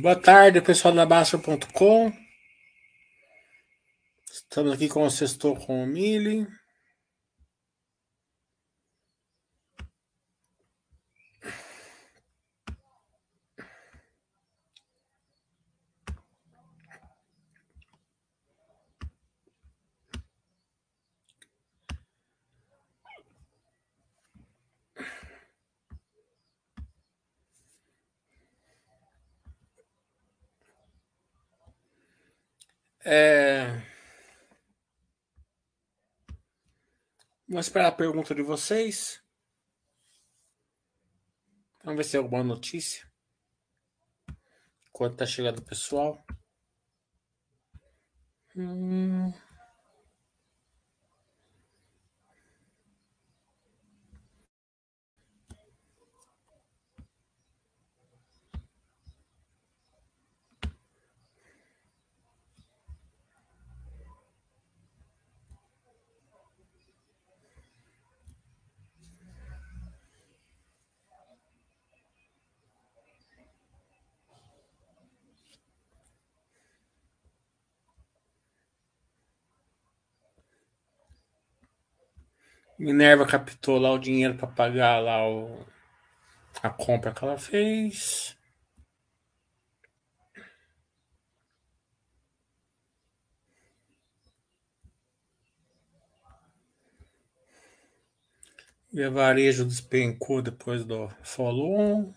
Boa tarde, pessoal da Baixa.com. Estamos aqui com o Sextou com o Mili. É... Vamos esperar a pergunta de vocês. Vamos ver se tem alguma notícia. Enquanto tá chegando o pessoal. Hum... Minerva captou lá o dinheiro para pagar lá o, a compra que ela fez. Via Varejo despencou depois do follow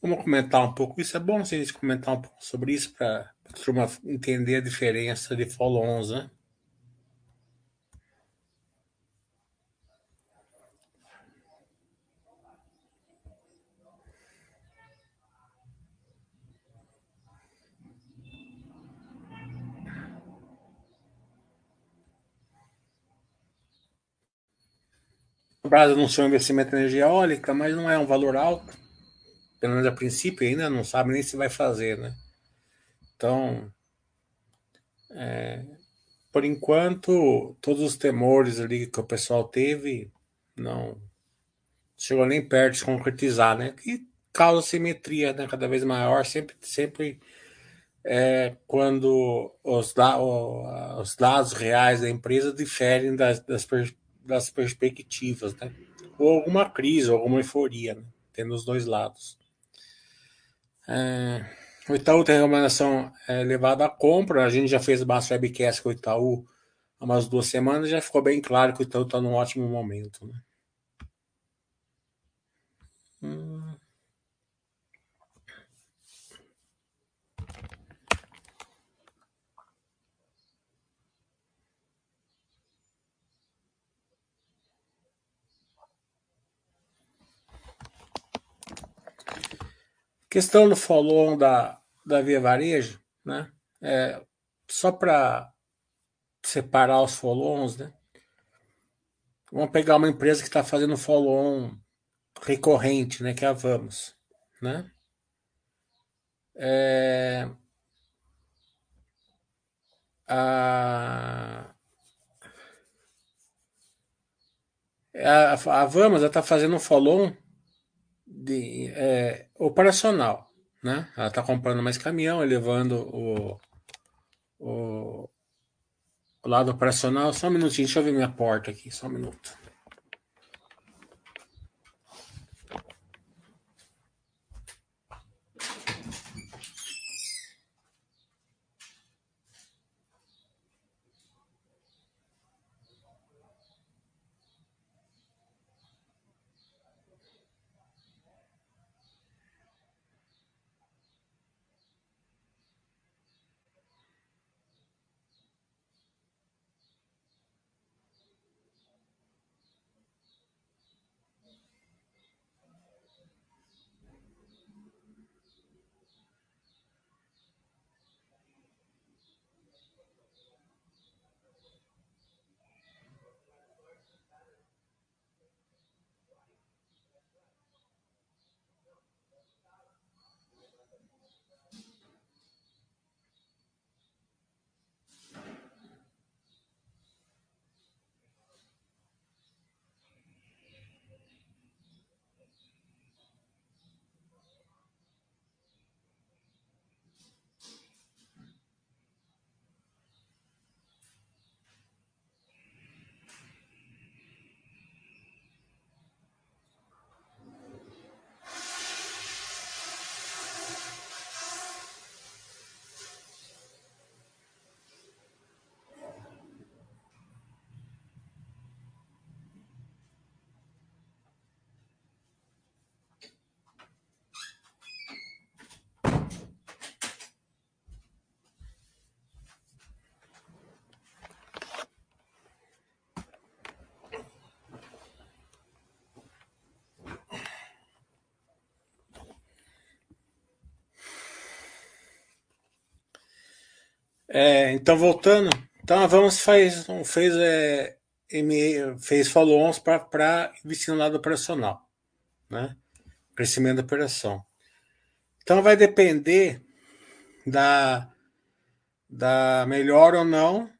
Vamos comentar um pouco. Isso é bom a gente comentar um pouco sobre isso para a turma entender a diferença de follow-ons, né? O Brasil anunciou um investimento em energia eólica, mas não é um valor alto. Pelo menos a princípio ainda não sabe nem se vai fazer, né? Então, é, por enquanto, todos os temores ali que o pessoal teve não chegou nem perto de se concretizar, né? Que causa simetria, né? Cada vez maior, sempre, sempre é, quando os, os dados reais da empresa diferem das, das, das perspectivas, né? Ou alguma crise, ou alguma euforia, né? tendo os dois lados. É, o Itaú tem recomendação é, levada à compra. A gente já fez bastante webcast com o Itaú há umas duas semanas. Já ficou bem claro que o Itaú está num ótimo momento. Né? Hum. Questão do follow da, da Via Varejo, né? É, só para separar os follow-ons, né? Vamos pegar uma empresa que está fazendo follow-on recorrente, né? Que é a Vamos, né? É, a, a, a Vamos está fazendo um follow-on de, é, operacional. Né? Ela está comprando mais caminhão, elevando o, o, o lado operacional. Só um minutinho, deixa eu ver minha porta aqui, só um minuto. É, então, voltando. Então, a Vamos faz, fez, é, fez follow-ons para investir no lado operacional. Né? Crescimento da operação. Então, vai depender da, da melhor ou não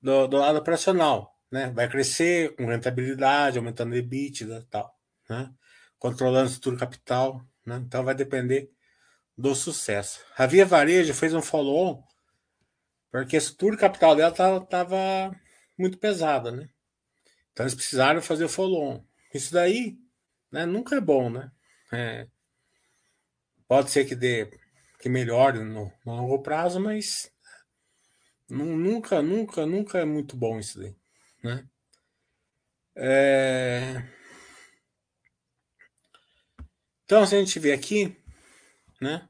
do, do lado operacional. Né? Vai crescer com rentabilidade, aumentando o EBITDA tal. Né? Controlando o estrutura capital. Né? Então, vai depender do sucesso. A Via Varejo fez um follow-on porque a estrutura capital dela estava muito pesada, né? Então eles precisaram fazer o follow-on. Isso daí né, nunca é bom, né? É, pode ser que dê que melhore no, no longo prazo, mas nunca, nunca, nunca é muito bom isso daí, né? É... Então, se a gente vê aqui, né?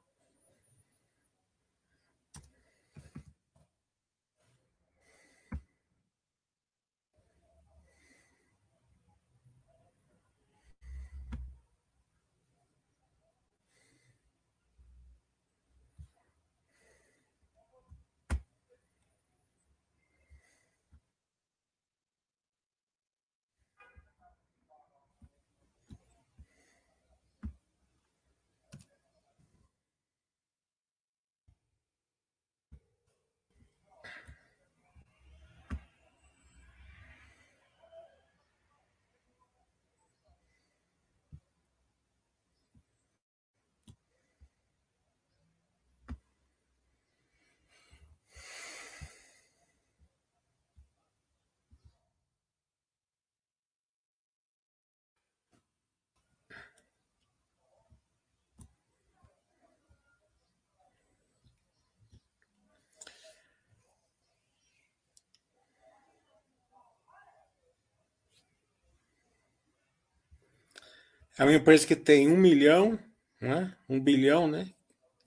É uma empresa que tem um milhão, né? um bilhão, né?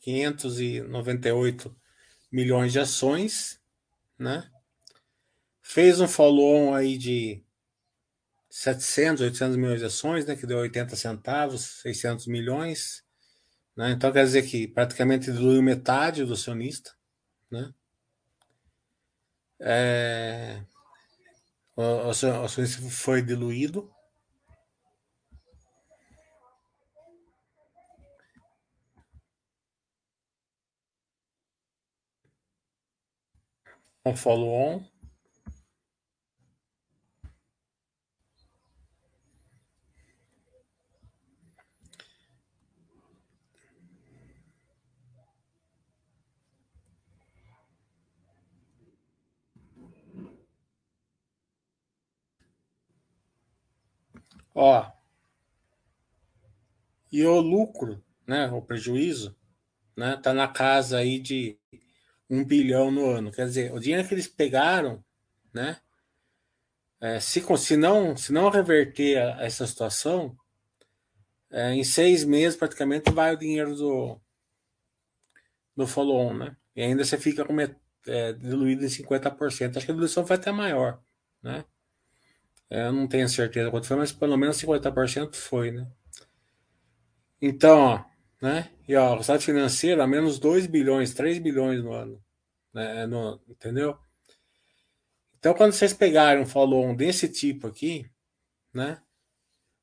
598 milhões de ações, né? Fez um follow-on aí de 700, 800 milhões de ações, né? Que deu 80 centavos, 600 milhões. Né? Então quer dizer que praticamente diluiu metade do acionista, né? É... O acionista foi diluído, um follow-on. Ó, e o lucro, né, o prejuízo, né, tá na casa aí de um bilhão no ano. Quer dizer, o dinheiro que eles pegaram, né? É, se, se, não, se não reverter a, essa situação, é, em seis meses praticamente vai o dinheiro do, do follow-on, né? E ainda você fica com, é, diluído em 50%. Acho que a diluição vai até maior, né? É, eu não tenho certeza quanto foi, mas pelo menos 50% foi, né? Então, ó, né? E ó, o resultado financeiro a menos 2 bilhões, 3 bilhões no ano. Né? No, entendeu? Então, quando vocês pegarem um follow-on desse tipo aqui, né?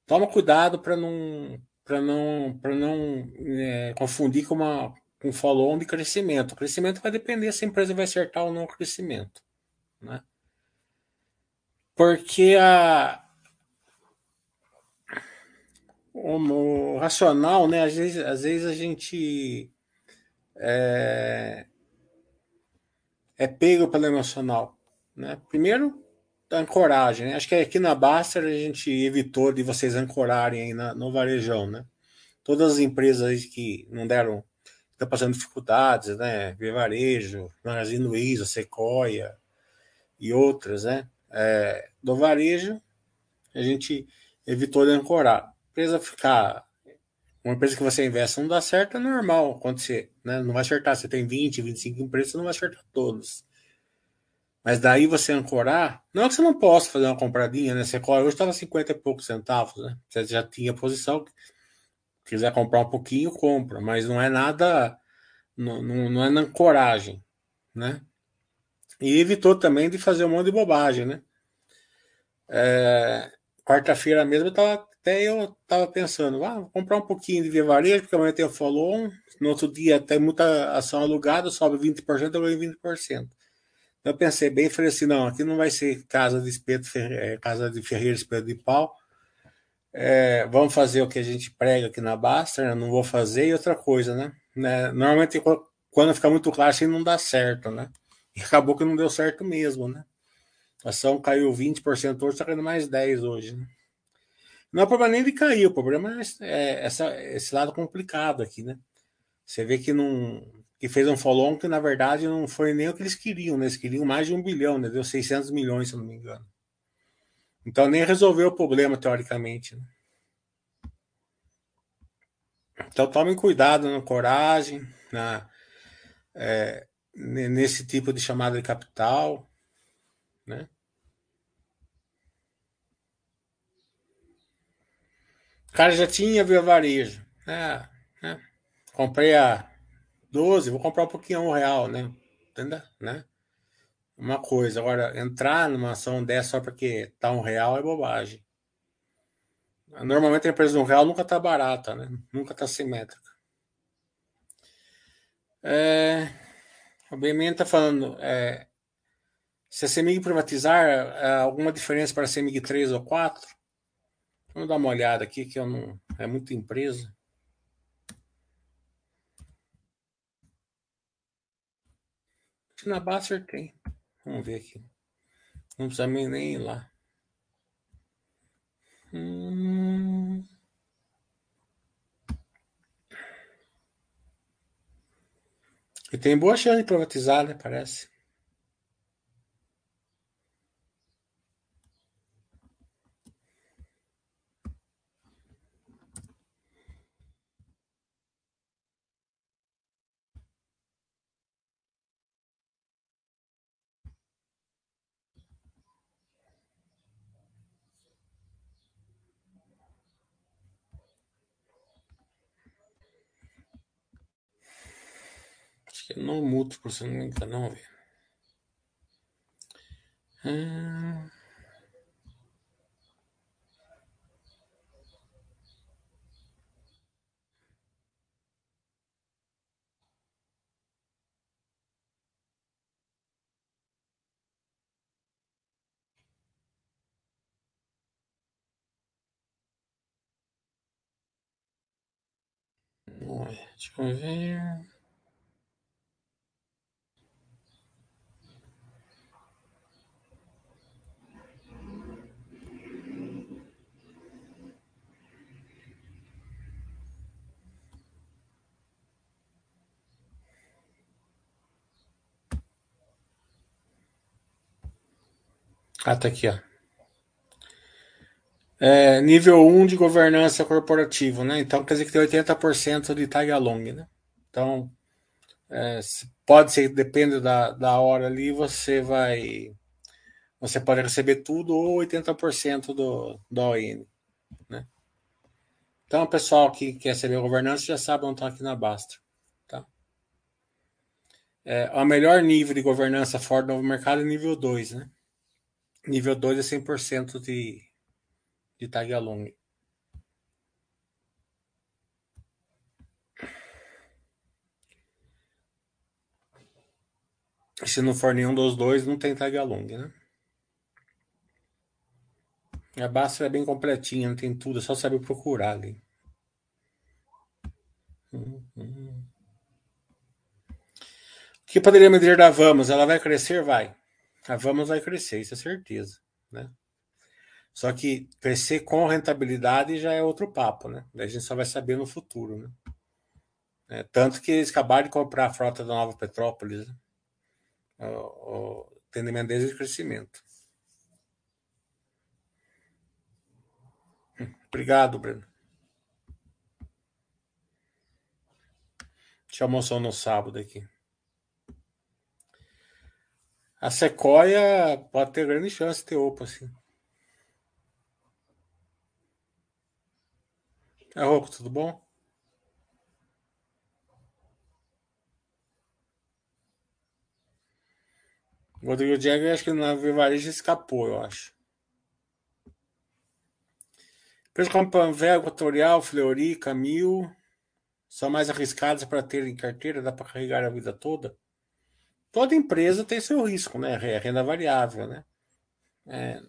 Toma cuidado para não para não para não é, confundir com uma com um follow-on de crescimento. O crescimento vai depender se a empresa vai acertar ou não o crescimento, né? Porque a o, racional, né? Às vezes, às vezes a gente é, é pego pelo emocional. Né? Primeiro, a ancoragem. Né? Acho que aqui na Baster a gente evitou de vocês ancorarem aí na, no varejão. Né? Todas as empresas que não deram, estão passando dificuldades, né? Via Varejo, Magazine Luiza, Sequoia e outras, né? É, do varejo, a gente evitou de ancorar. Empresa ficar uma empresa que você investe não dá certo, é normal acontecer. Né? Não vai acertar. Você tem 20, 25 empresas, você não vai acertar todos. Mas daí você ancorar, não é que você não possa fazer uma compradinha, né? Você hoje estava 50 e poucos centavos, né? Você já tinha posição. Quiser comprar um pouquinho, compra. Mas não é nada não, não, não é na coragem, né? E evitou também de fazer um monte de bobagem, né? É, Quarta-feira mesmo eu tava, até eu tava pensando, ah, vou comprar um pouquinho de Via Varejo, porque amanhã tem o follow no outro dia tem muita ação alugada, sobe 20%, eu ganho 20%. Eu pensei bem e falei assim, não, aqui não vai ser casa de espeto, é, casa de ferreiro, espeto de pau. É, vamos fazer o que a gente prega aqui na Basta, né? não vou fazer, e outra coisa, né? né? Normalmente quando fica muito claro assim não dá certo, né? E acabou que não deu certo mesmo, né? A ação caiu 20% hoje, está caindo mais 10% hoje. Né? Não é problema nem de cair, o problema é, é essa, esse lado complicado aqui, né? Você vê que não que fez um follow que na verdade não foi nem o que eles queriam, né? Eles queriam mais de um bilhão, né? Deu 600 milhões, se não me engano. Então nem resolveu o problema, teoricamente. Né? Então tomem cuidado na coragem, na, é, nesse tipo de chamada de capital, né? O cara já tinha via varejo. É, né? Comprei a 12, vou comprar um pouquinho um real, né? Entendeu? Né? Uma coisa. Agora, entrar numa ação dessa só porque tá um real é bobagem. Normalmente a empresa de um real nunca tá barata, né? Nunca tá simétrica. É, o BMN tá falando, é, se a CEMIG privatizar, é alguma diferença para a CEMIG 3 ou 4? Vamos dar uma olhada aqui, que eu não. É muita empresa. Na Basser tem. Vamos ver aqui. Não precisa nem ir lá. Hum... E tem boa chance de privatizar, né? Parece. Que é no múltiplo, se não me engano. Vamos ver. Hum... Deixa eu ver. Ah, tá aqui, ó. É, nível 1 de governança corporativa, né? Então quer dizer que tem 80% de tag along, né? Então, é, pode ser, depende da, da hora ali, você vai. Você pode receber tudo ou 80% do, do ON, né? Então, o pessoal que quer saber governança já sabe onde está aqui na Basta. Tá? É, o melhor nível de governança fora do novo mercado é nível 2, né? Nível 2 é 100% de, de tag along. Se não for nenhum dos dois, não tem tag along, né? A Basta é bem completinha, não tem tudo, é só saber procurar ali. Hum, hum. O que poderia me dizer da Vamos? Ela vai crescer? Vai. A Vamos vai crescer, isso é certeza, né? Só que crescer com rentabilidade já é outro papo, né? A gente só vai saber no futuro, né? É, tanto que eles acabaram de comprar a frota da Nova Petrópolis, né? o, o entendimento deles de crescimento. Obrigado, Breno. Te almoçou no sábado aqui. A Sequoia pode ter grande chance de ter opa, assim. É, Roco, tudo bom? O Rodrigo Diego, acho que na Vivarejo escapou, eu acho. Preço como Panvel, Equatorial, Fleury, Camil, são mais arriscados para ter em carteira, dá para carregar a vida toda? Toda empresa tem seu risco, né? É renda variável, né? É.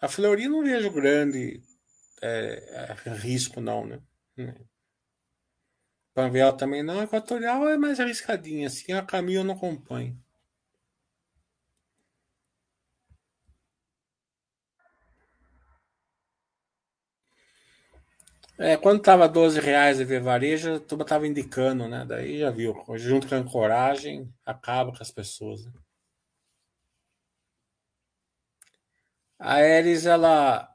A Fleury não vejo grande é, é, risco, não, né? Panvel também não. Equatorial é mais arriscadinha, assim. A Camil eu não acompanho. É, quando tava 12 reais a ver varejo, a turma tava indicando, né? Daí já viu, junto com a coragem, acaba com as pessoas. Né? A Ares, ela,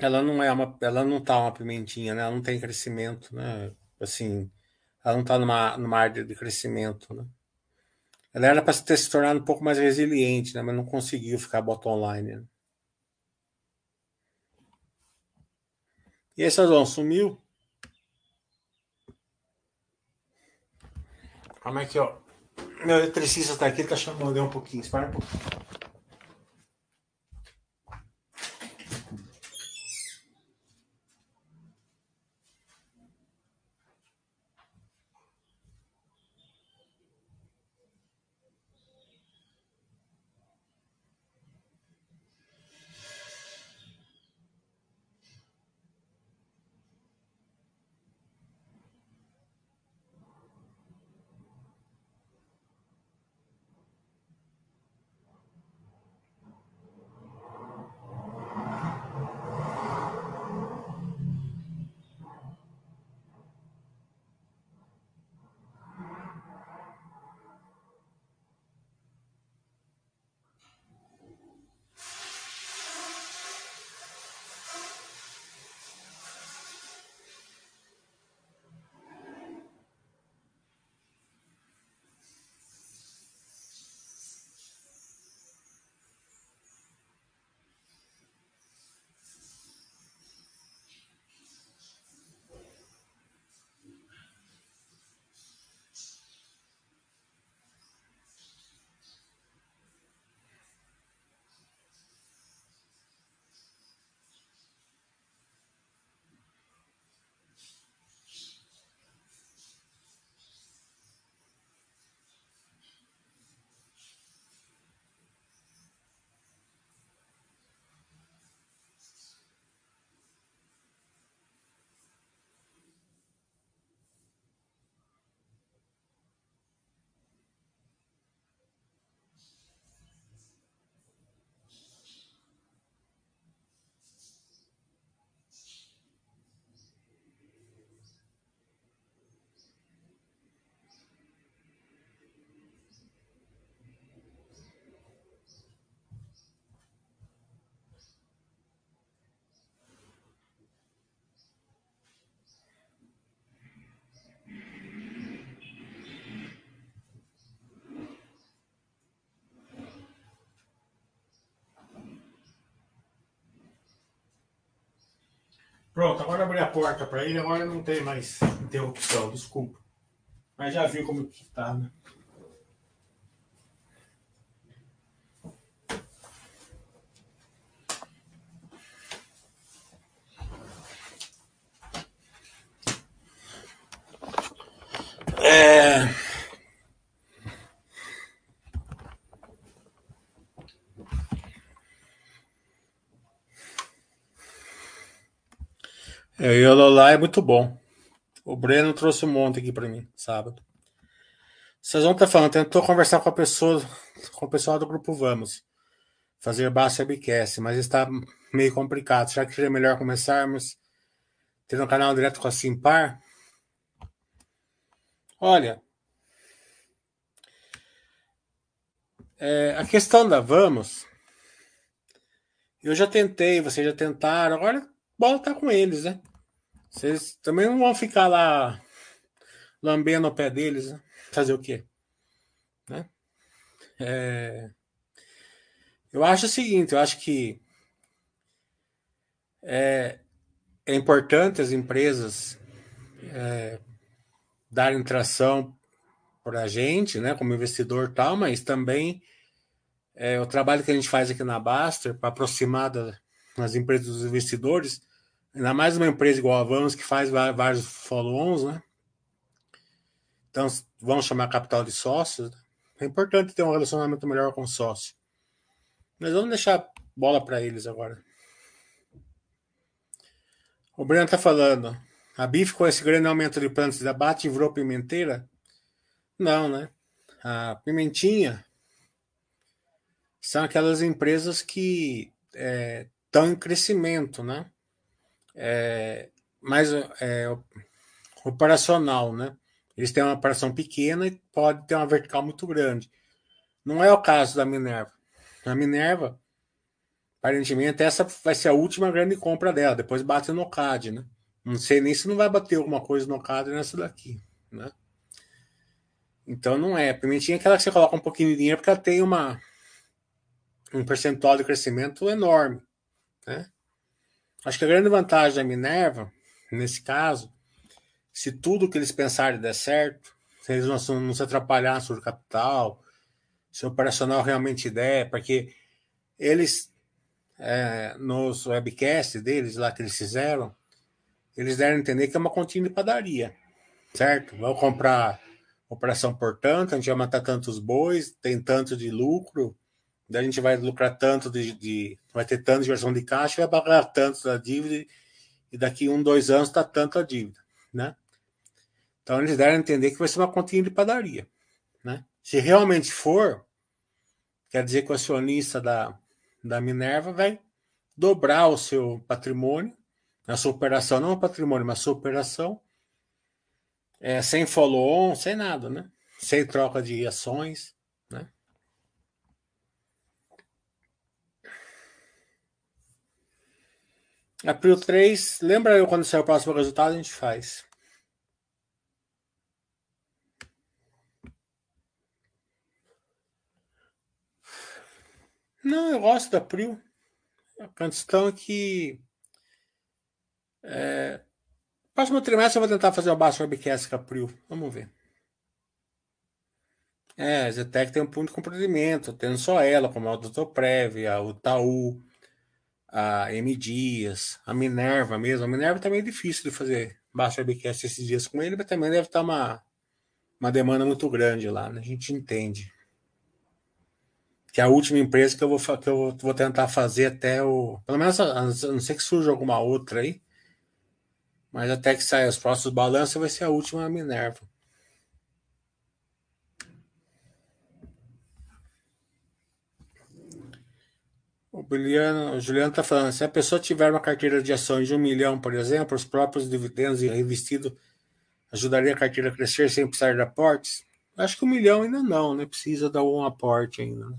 ela não é uma, ela não tá uma pimentinha, né? Ela não tem crescimento, né? Assim, ela não tá numa, numa área de crescimento, né? Ela era para ter se tornado um pouco mais resiliente, né? Mas não conseguiu ficar bottom line. Né? E aí, Sazão, sumiu? Como é que, ó? Meu eletricista tá aqui, tá chamando um pouquinho. Espera um pouquinho. Pronto, agora abri a porta para ele, agora não tem mais interrupção, desculpa. Mas já viu como que tá, né? É... É, o Yololá é muito bom. O Breno trouxe um monte aqui para mim, sábado. Vocês vão estar falando, tentou conversar com a pessoa, com o pessoal do grupo Vamos, fazer baixa webcast, mas está meio complicado. Será que seria melhor começarmos tendo um canal direto com a Simpar? Olha, é, a questão da Vamos, eu já tentei, vocês já tentaram, agora bola tá com eles, né? Vocês também não vão ficar lá lambendo o pé deles, né? fazer o quê? Né? É... Eu acho o seguinte, eu acho que é, é importante as empresas é, darem tração para a gente, né, como investidor tal, mas também é, o trabalho que a gente faz aqui na Baster para aproximar das empresas dos investidores, ainda mais uma empresa igual a Vamos que faz vários follow-ons, né? Então, vamos chamar capital de sócios. Né? É importante ter um relacionamento melhor com o sócio. Mas vamos deixar bola para eles agora. O Breno está falando. A bife com esse grande aumento de plantas de abate virou pimenteira? Não, né? A pimentinha são aquelas empresas que estão é, em crescimento, né? É, mais é, operacional, né? Eles têm uma operação pequena e pode ter uma vertical muito grande. Não é o caso da Minerva. A Minerva, aparentemente, essa vai ser a última grande compra dela. Depois bate no CAD, né? Não sei nem se não vai bater alguma coisa no CAD nessa daqui, né? Então não é. A pimentinha é aquela que você coloca um pouquinho de dinheiro porque ela tem uma, um percentual de crescimento enorme, né? Acho que a grande vantagem da Minerva, nesse caso, se tudo que eles pensarem der certo, se eles não, não se atrapalhar sobre capital, se o operacional realmente der, porque eles, é, nos webcasts deles lá que eles fizeram, eles deram a entender que é uma continha de padaria, certo? Vão comprar operação por tanto, a gente vai matar tantos bois, tem tanto de lucro, daí a gente vai lucrar tanto de, de vai ter tanto de geração de caixa, vai pagar tanto da dívida, e daqui um, dois anos está tanto a dívida, né? Então eles deram a entender que vai ser uma continha de padaria, né? Se realmente for, quer dizer que o acionista da, da Minerva vai dobrar o seu patrimônio, a sua operação, não o patrimônio, mas a sua operação, é, sem follow-on, sem nada, né? Sem troca de ações, April 3, lembra eu quando sair o próximo resultado, a gente faz. Não, eu gosto da Prio. A questão é que. É, próximo trimestre eu vou tentar fazer o baixo webcast com a Prio. Vamos ver. É, a Zetec tem um ponto de comprometimento, tendo só ela, como a Doutor Prev, a Itaú, a M Dias, a Minerva mesmo. A Minerva também é difícil de fazer baixo webcast esses dias com ele, mas também deve estar uma, uma demanda muito grande lá, né? A gente entende que é a última empresa que eu vou, que eu vou tentar fazer até o. Pelo menos, a não sei que surja alguma outra aí. Mas até que saia os próximos balanços, vai ser a última Minerva. O, Juliano, o Juliano está falando: se a pessoa tiver uma carteira de ações de um milhão, por exemplo, os próprios dividendos reinvestidos ajudaria a carteira a crescer sem precisar de aportes? Acho que um milhão ainda não, né? Precisa dar um aporte ainda. Né?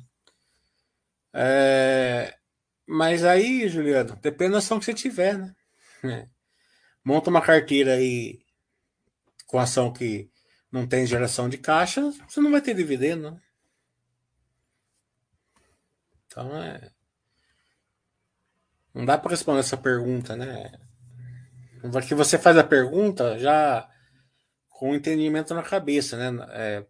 É, mas aí, Juliano, depende da ação que você tiver, né? É. Monta uma carteira aí com ação que não tem geração de caixa, você não vai ter dividendo, né? Então é. Não dá para responder essa pergunta, né? Porque você faz a pergunta já com o entendimento na cabeça, né? É,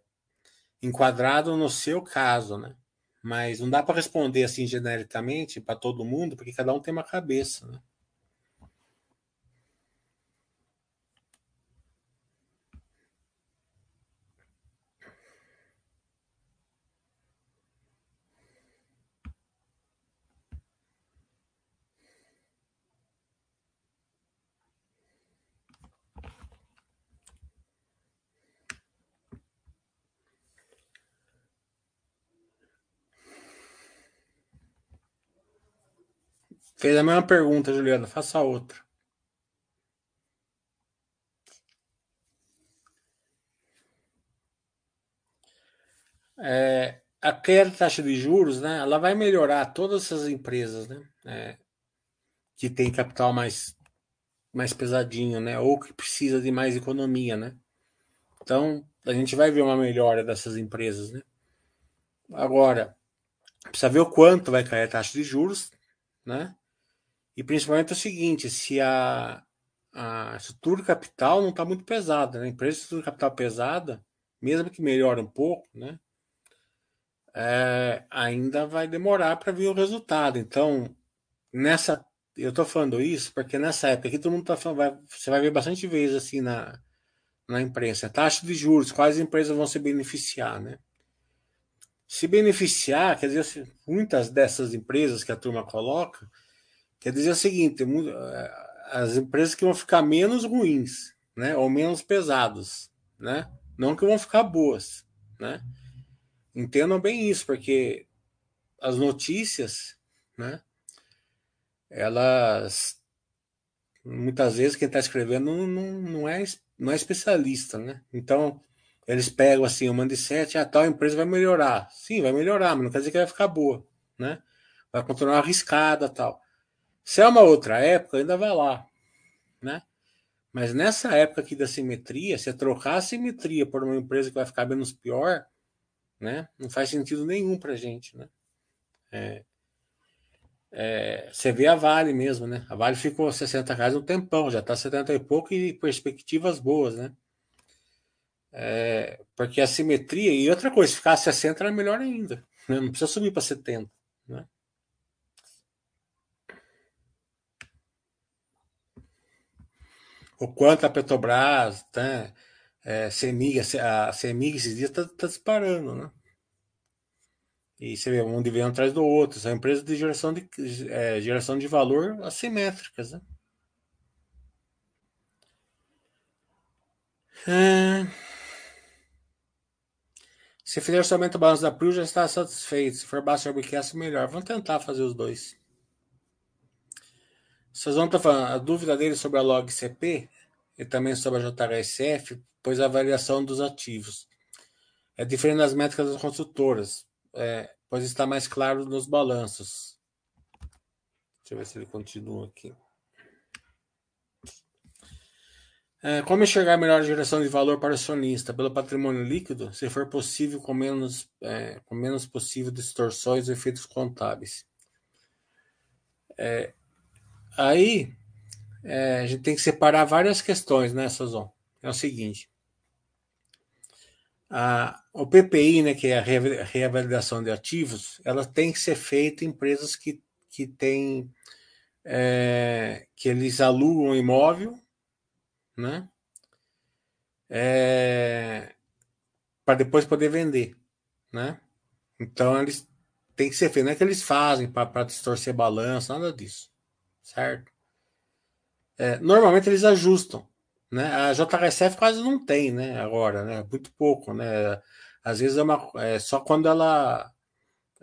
enquadrado no seu caso, né? Mas não dá para responder assim genericamente para todo mundo, porque cada um tem uma cabeça, né? Fez a mesma pergunta, Juliana. Faça outra. É, a queda taxa de juros, né? Ela vai melhorar todas essas empresas, né? É, que tem capital mais mais pesadinho, né? Ou que precisa de mais economia, né? Então, a gente vai ver uma melhora dessas empresas, né? Agora, precisa ver o quanto vai cair a taxa de juros, né? E principalmente o seguinte, se a, a estrutura capital não está muito pesada, né? A empresa de estrutura capital pesada, mesmo que melhore um pouco, né? É, ainda vai demorar para ver o resultado. Então, nessa, eu estou falando isso porque nessa época aqui todo mundo tá falando, vai, você vai ver bastante vezes assim na, na imprensa, taxa de juros, quais empresas vão se beneficiar, né? Se beneficiar, quer dizer, muitas dessas empresas que a turma coloca, quer dizer o seguinte, é, as empresas que vão ficar menos ruins, né, ou menos pesadas, né? Não que vão ficar boas, né? Entendam bem isso, porque as notícias, né? Elas muitas vezes quem está escrevendo não, não, não, é, não é especialista, né? Então eles pegam assim o mindset, a ah, tal empresa vai melhorar. Sim, vai melhorar, mas não quer dizer que vai ficar boa, né? Vai continuar arriscada tal. Se é uma outra época, ainda vai lá, né? Mas nessa época aqui da simetria, se trocar a simetria por uma empresa que vai ficar menos pior, né? Não faz sentido nenhum para gente, né? É, é, você vê a Vale mesmo, né? A Vale ficou 60 reais um tempão, já está 70 e pouco e perspectivas boas, né? É, porque a simetria e outra coisa, ficar 60 era melhor ainda, né? não precisa subir para 70, né? O quanto a Petrobras, né, é, CEMIG, a CEMIG esses dias está tá disparando, né? E você vê um de vem atrás do outro. São empresas de geração de, é, geração de valor assimétricas, né? É... Se fizer orçamento balanço da PRIO, já está satisfeito. Se for baixo webcast, melhor. Vamos tentar fazer os dois. Vão estar falando a dúvida dele sobre a log CP e também sobre a JHSF, pois a avaliação dos ativos é diferente das métricas das construtoras, é, pois está mais claro nos balanços. Deixa eu ver se ele continua aqui. É, como enxergar melhor a geração de valor para o acionista pelo patrimônio líquido, se for possível, com menos, é, com menos possível distorções e efeitos contábeis? É, Aí é, a gente tem que separar várias questões, né, Sazon? É o seguinte. A, o PPI, né, que é a reavaliação de ativos, ela tem que ser feita em empresas que, que têm é, que eles alugam imóvel, né? É, para depois poder vender, né? Então eles têm que ser feito, não é que eles fazem para distorcer balanço, nada disso certo? É, normalmente eles ajustam, né? A JHSF quase não tem, né? Agora, né? Muito pouco, né? Às vezes é, uma, é só quando ela,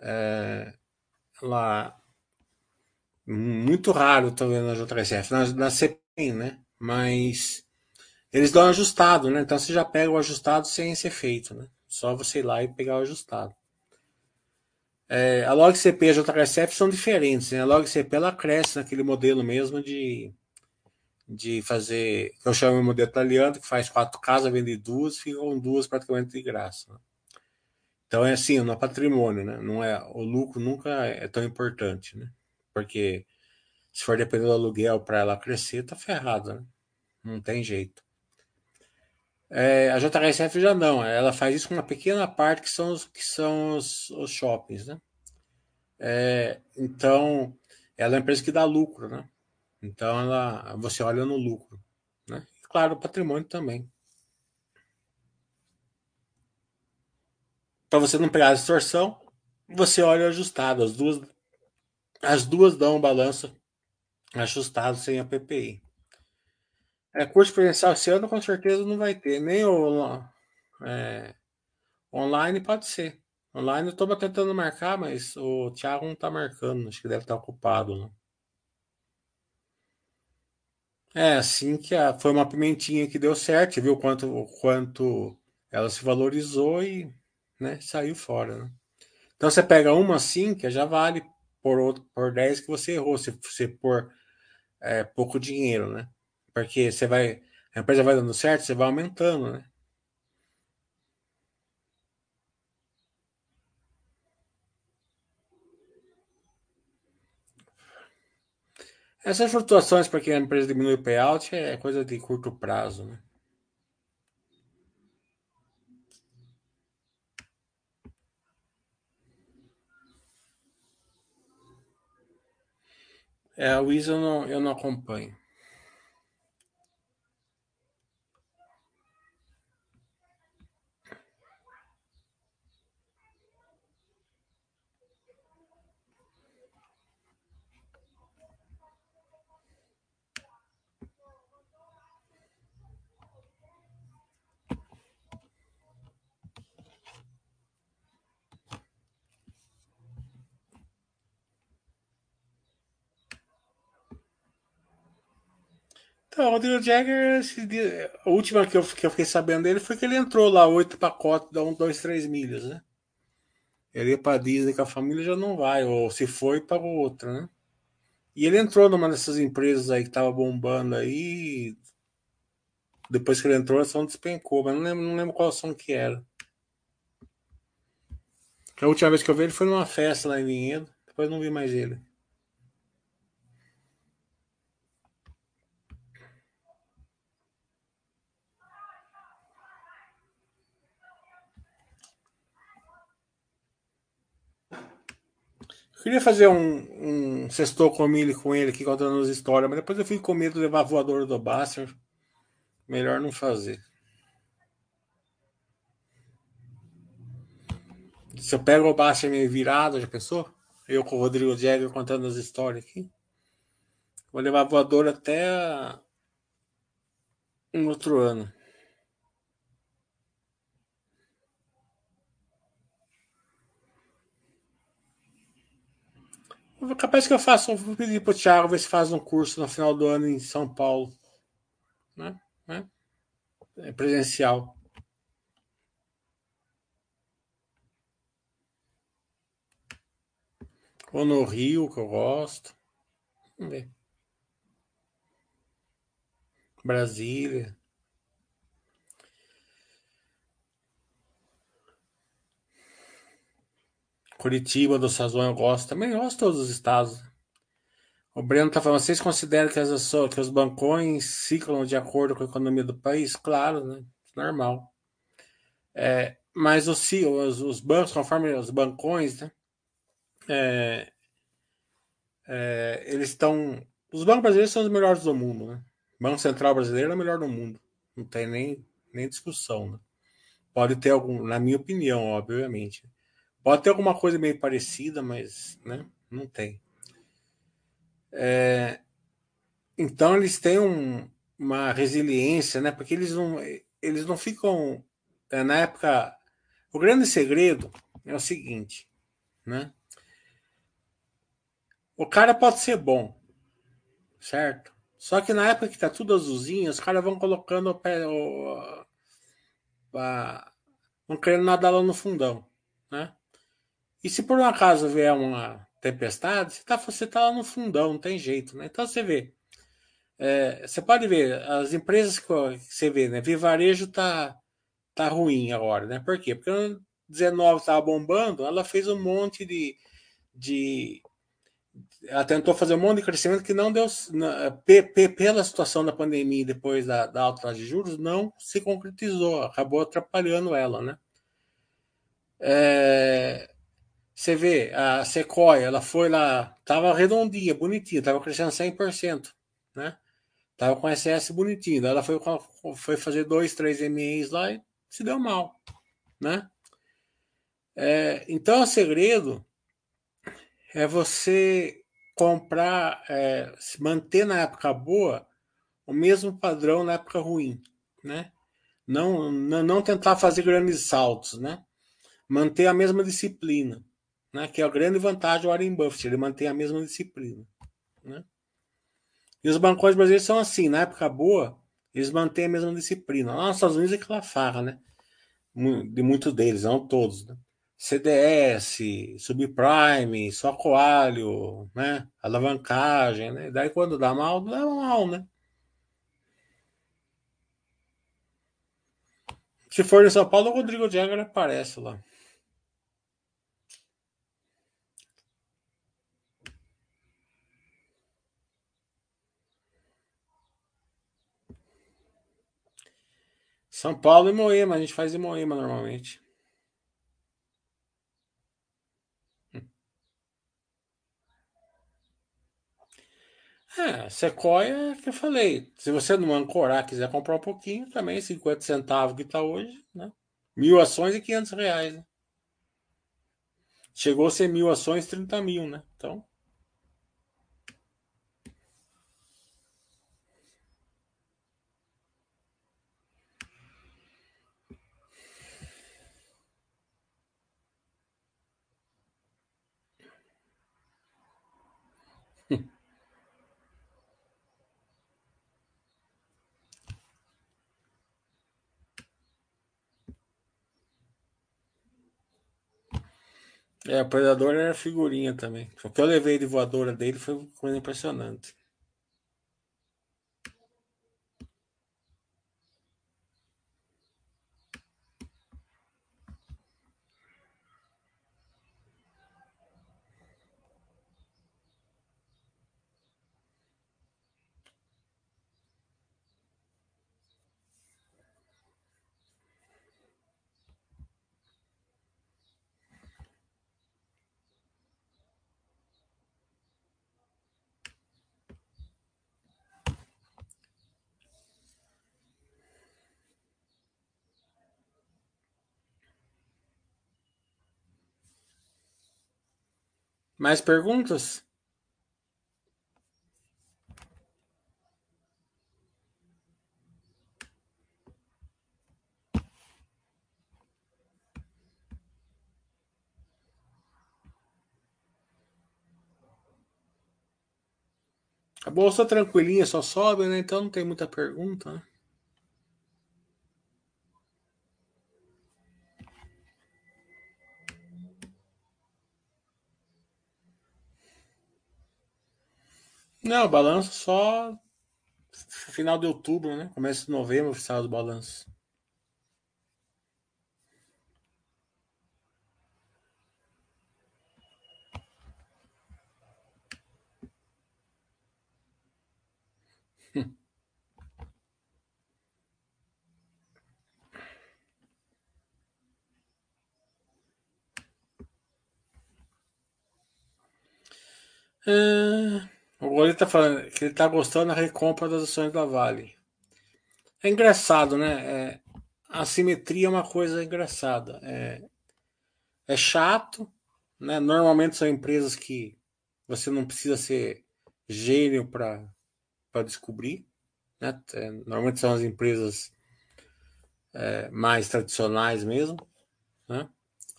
é, ela muito raro também na JHSF, na, na né? Mas eles dão ajustado, né? Então você já pega o ajustado sem ser feito, né? Só você ir lá e pegar o ajustado. É, a LogCP e a JHSF são diferentes. Né? A LogCP ela cresce naquele modelo mesmo de, de fazer, que eu chamo de modelo italiano, que faz quatro casas, vende duas, ficam duas praticamente de graça. Né? Então é assim, no patrimônio, né? Não é, o lucro nunca é tão importante, né? Porque se for depender do aluguel para ela crescer, tá ferrado, né? Não tem jeito. É, a JHSF já não, ela faz isso com uma pequena parte que são os, que são os, os shoppings, né? É, então, ela é uma empresa que dá lucro, né? Então, ela, você olha no lucro, né? E, claro, o patrimônio também. Para você não pegar a distorção, você olha ajustado. As duas, as duas dão um balanço ajustado sem a PPI. É, curso presencial esse ano com certeza não vai ter. Nem o é, online pode ser. Online eu estou tentando marcar, mas o Thiago não está marcando. Acho que deve estar ocupado. Né? É, assim que a, foi uma pimentinha que deu certo, viu quanto, quanto ela se valorizou e né, saiu fora. Né? Então você pega uma assim, que já vale por, outro, por 10 que você errou, se você pôr é, pouco dinheiro, né? Porque você vai. A empresa vai dando certo, você vai aumentando, né? Essas flutuações para que a empresa diminui o payout é coisa de curto prazo, né? É, o ISO eu não, eu não acompanho. Então, o Rodrigo Jagger, a última que eu, que eu fiquei sabendo dele foi que ele entrou lá, oito pacotes, dá um, dois, três milhas, né? Ele ia pra Disney com a família já não vai, ou se foi, pagou outra, né? E ele entrou numa dessas empresas aí que tava bombando aí. Depois que ele entrou, a ação despencou, mas não lembro, não lembro qual ação que era. A última vez que eu vi ele foi numa festa lá em Vinhedo, depois não vi mais ele. Queria fazer um, um sextou com milho com ele aqui contando as histórias, mas depois eu fui com medo de levar a voadora do Basser. Melhor não fazer. Se eu pego o Basser meio virado, já pensou? Eu com o Rodrigo Jagger contando as histórias aqui. Vou levar a voadora até um outro ano. Capaz que eu faça, vou pedir pro Thiago ver se faz um curso no final do ano em São Paulo. Né? né? É presencial. Ou no Rio, que eu gosto. Vamos ver. Brasília. Curitiba, do Sazon eu gosto. Também gosto de todos os estados. O Breno está falando, vocês consideram que, as, que os bancões ciclam de acordo com a economia do país? Claro, né? Normal. É, mas os, os, os, bancos, conforme os bancões, né? É, é, eles estão. Os bancos brasileiros são os melhores do mundo, né? O Banco Central brasileiro é o melhor do mundo. Não tem nem, nem discussão, né? Pode ter algum, na minha opinião, obviamente. Pode ter alguma coisa meio parecida, mas né, não tem. É, então eles têm um, uma resiliência, né? Porque eles não, eles não ficam é, na época. O grande segredo é o seguinte, né? O cara pode ser bom, certo? Só que na época que tá tudo azulzinho, os caras vão colocando o pé, o, a, vão querendo nadar lá no fundão, né? E se por um acaso vier uma tempestade, você tá, você tá lá no fundão, não tem jeito, né? Então você vê. É, você pode ver, as empresas que você vê, né? Vivarejo tá, tá ruim agora, né? Por quê? Porque o 19 estava bombando, ela fez um monte de, de. Ela tentou fazer um monte de crescimento que não deu. Pela situação da pandemia depois da, da alta de juros, não se concretizou, acabou atrapalhando ela, né? É, você vê, a Sequoia, ela foi lá, tava redondinha, bonitinha, tava crescendo 100%, né? Tava com SS bonitinho. Ela foi, foi fazer dois, três MEs lá e se deu mal, né? É, então, o segredo é você comprar, é, manter na época boa o mesmo padrão na época ruim, né? Não, não tentar fazer grandes saltos, né? Manter a mesma disciplina né? que é a grande vantagem do Warren Buffett, ele mantém a mesma disciplina. Né? E os bancões brasileiros são assim, na época boa, eles mantêm a mesma disciplina. Lá nos Estados Unidos é aquela farra, né? De muitos deles, não todos. Né? CDS, subprime, só coalho, né? Alavancagem, né? Daí quando dá mal, dá mal, né? Se for em São Paulo, o Rodrigo Jagger aparece lá. São Paulo e Moema, a gente faz em Moema normalmente. É, Sequoia, que eu falei. Se você não ancorar, quiser comprar um pouquinho, também 50 centavos que está hoje, né? Mil ações e 500 reais. Né? Chegou a ser mil ações, 30 mil, né? Então. É, o Predador era figurinha também. O que eu levei de voadora dele foi coisa impressionante. Mais perguntas? A bolsa tranquilinha, só sobe, né? Então não tem muita pergunta, né? Não, balanço só final de outubro, né? Começo de novembro, oficial do balanço. É... O Goli tá falando que ele tá gostando da recompra das ações da Vale. É engraçado, né? É, a simetria é uma coisa engraçada. É, é chato, né? Normalmente são empresas que você não precisa ser gênio para descobrir. Né? É, normalmente são as empresas é, mais tradicionais mesmo. Né?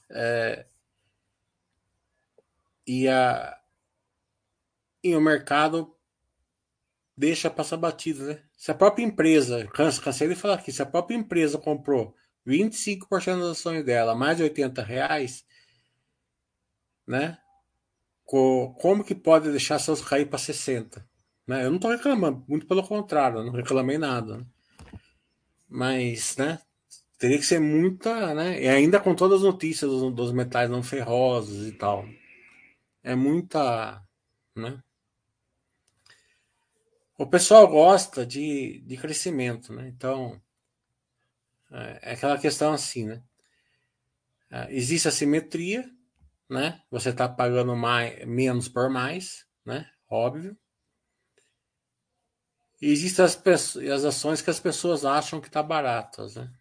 É, e a, e o mercado deixa passar batido, né? Se a própria empresa, cansei de falar aqui, se a própria empresa comprou 25% das ações dela, mais de 80 reais, né? Como que pode deixar seus cair para 60? Né? Eu não estou reclamando, muito pelo contrário, não reclamei nada. Né? Mas, né? Teria que ser muita, né? E ainda com todas as notícias dos, dos metais não ferrosos e tal. É muita, né? O pessoal gosta de, de crescimento, né? Então, é, é aquela questão assim, né? É, existe a simetria, né? Você está pagando mais, menos por mais, né? Óbvio. E existem as, as ações que as pessoas acham que tá baratas, né?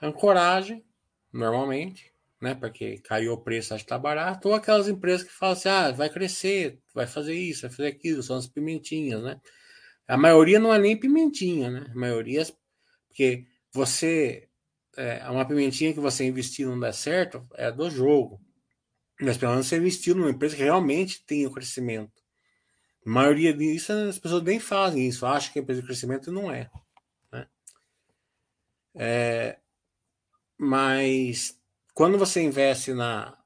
Ancoragem, normalmente, né? Porque caiu o preço, acho que tá barato, ou aquelas empresas que falam assim, ah, vai crescer, vai fazer isso, vai fazer aquilo, são as pimentinhas, né? A maioria não é nem pimentinha, né? A maioria, é porque você, é, uma pimentinha que você investir não der certo, é do jogo. Mas pelo menos você investiu numa empresa que realmente tem o crescimento. A maioria disso, as pessoas nem fazem isso, acham que é empresa de crescimento não é. Né? é mas quando você investe na.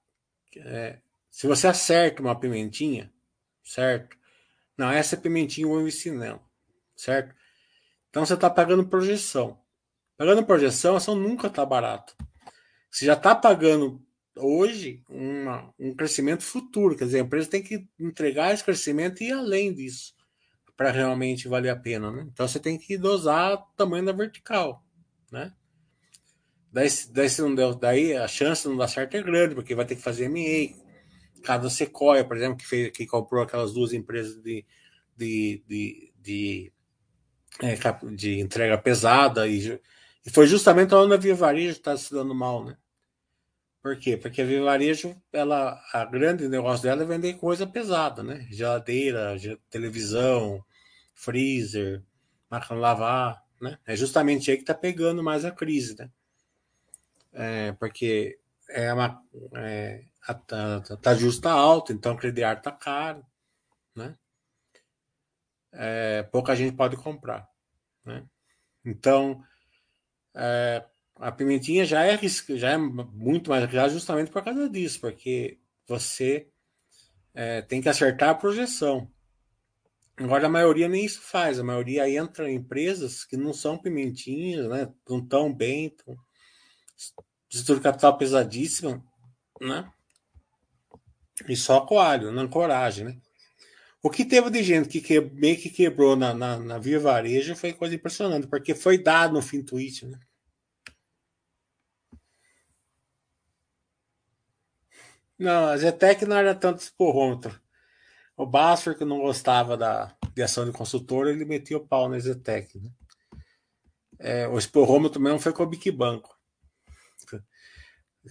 É, se você acerta uma pimentinha, certo? Não, essa pimentinha eu vou investir nela, certo? Então você está pagando projeção. Pagando projeção, ação nunca está barato. Você já está pagando hoje uma, um crescimento futuro. Quer dizer, a empresa tem que entregar esse crescimento e ir além disso para realmente valer a pena. Né? Então você tem que dosar o tamanho da vertical. Né? Daí, daí, se não deu, daí a chance de não dar certo é grande, porque vai ter que fazer MA. Cada Sequoia, por exemplo, que, fez, que comprou aquelas duas empresas de, de, de, de, é, de entrega pesada e, e, foi justamente onde a Via Varejo está se dando mal, né? Por quê? Porque a Via Varejo, ela, a grande negócio dela é vender coisa pesada, né? Geladeira, televisão, freezer, máquina lavar, né? É justamente aí que está pegando mais a crise, né? É, porque é uma, é, a, a, tá justa alta, então o crediário está caro, né? É, pouca gente pode comprar, né? Então, é, a pimentinha já é já é muito mais arriscada justamente por causa disso, porque você é, tem que acertar a projeção. Agora a maioria nem isso faz, a maioria entra em empresas que não são pimentinhas, né? Não tão bem, tão... estrutura capital pesadíssima, né? E só coalho, não coragem, né? O que teve de gente que, que meio que quebrou na, na, na Via Varejo foi coisa impressionante, porque foi dado no fim tweet, né? Não, a Zetec não era tanto esporrômetro. O Basfer, que não gostava da, de ação de consultor, ele metia o pau na Zetec. Né? É, o esporrômetro mesmo foi com o Bic Banco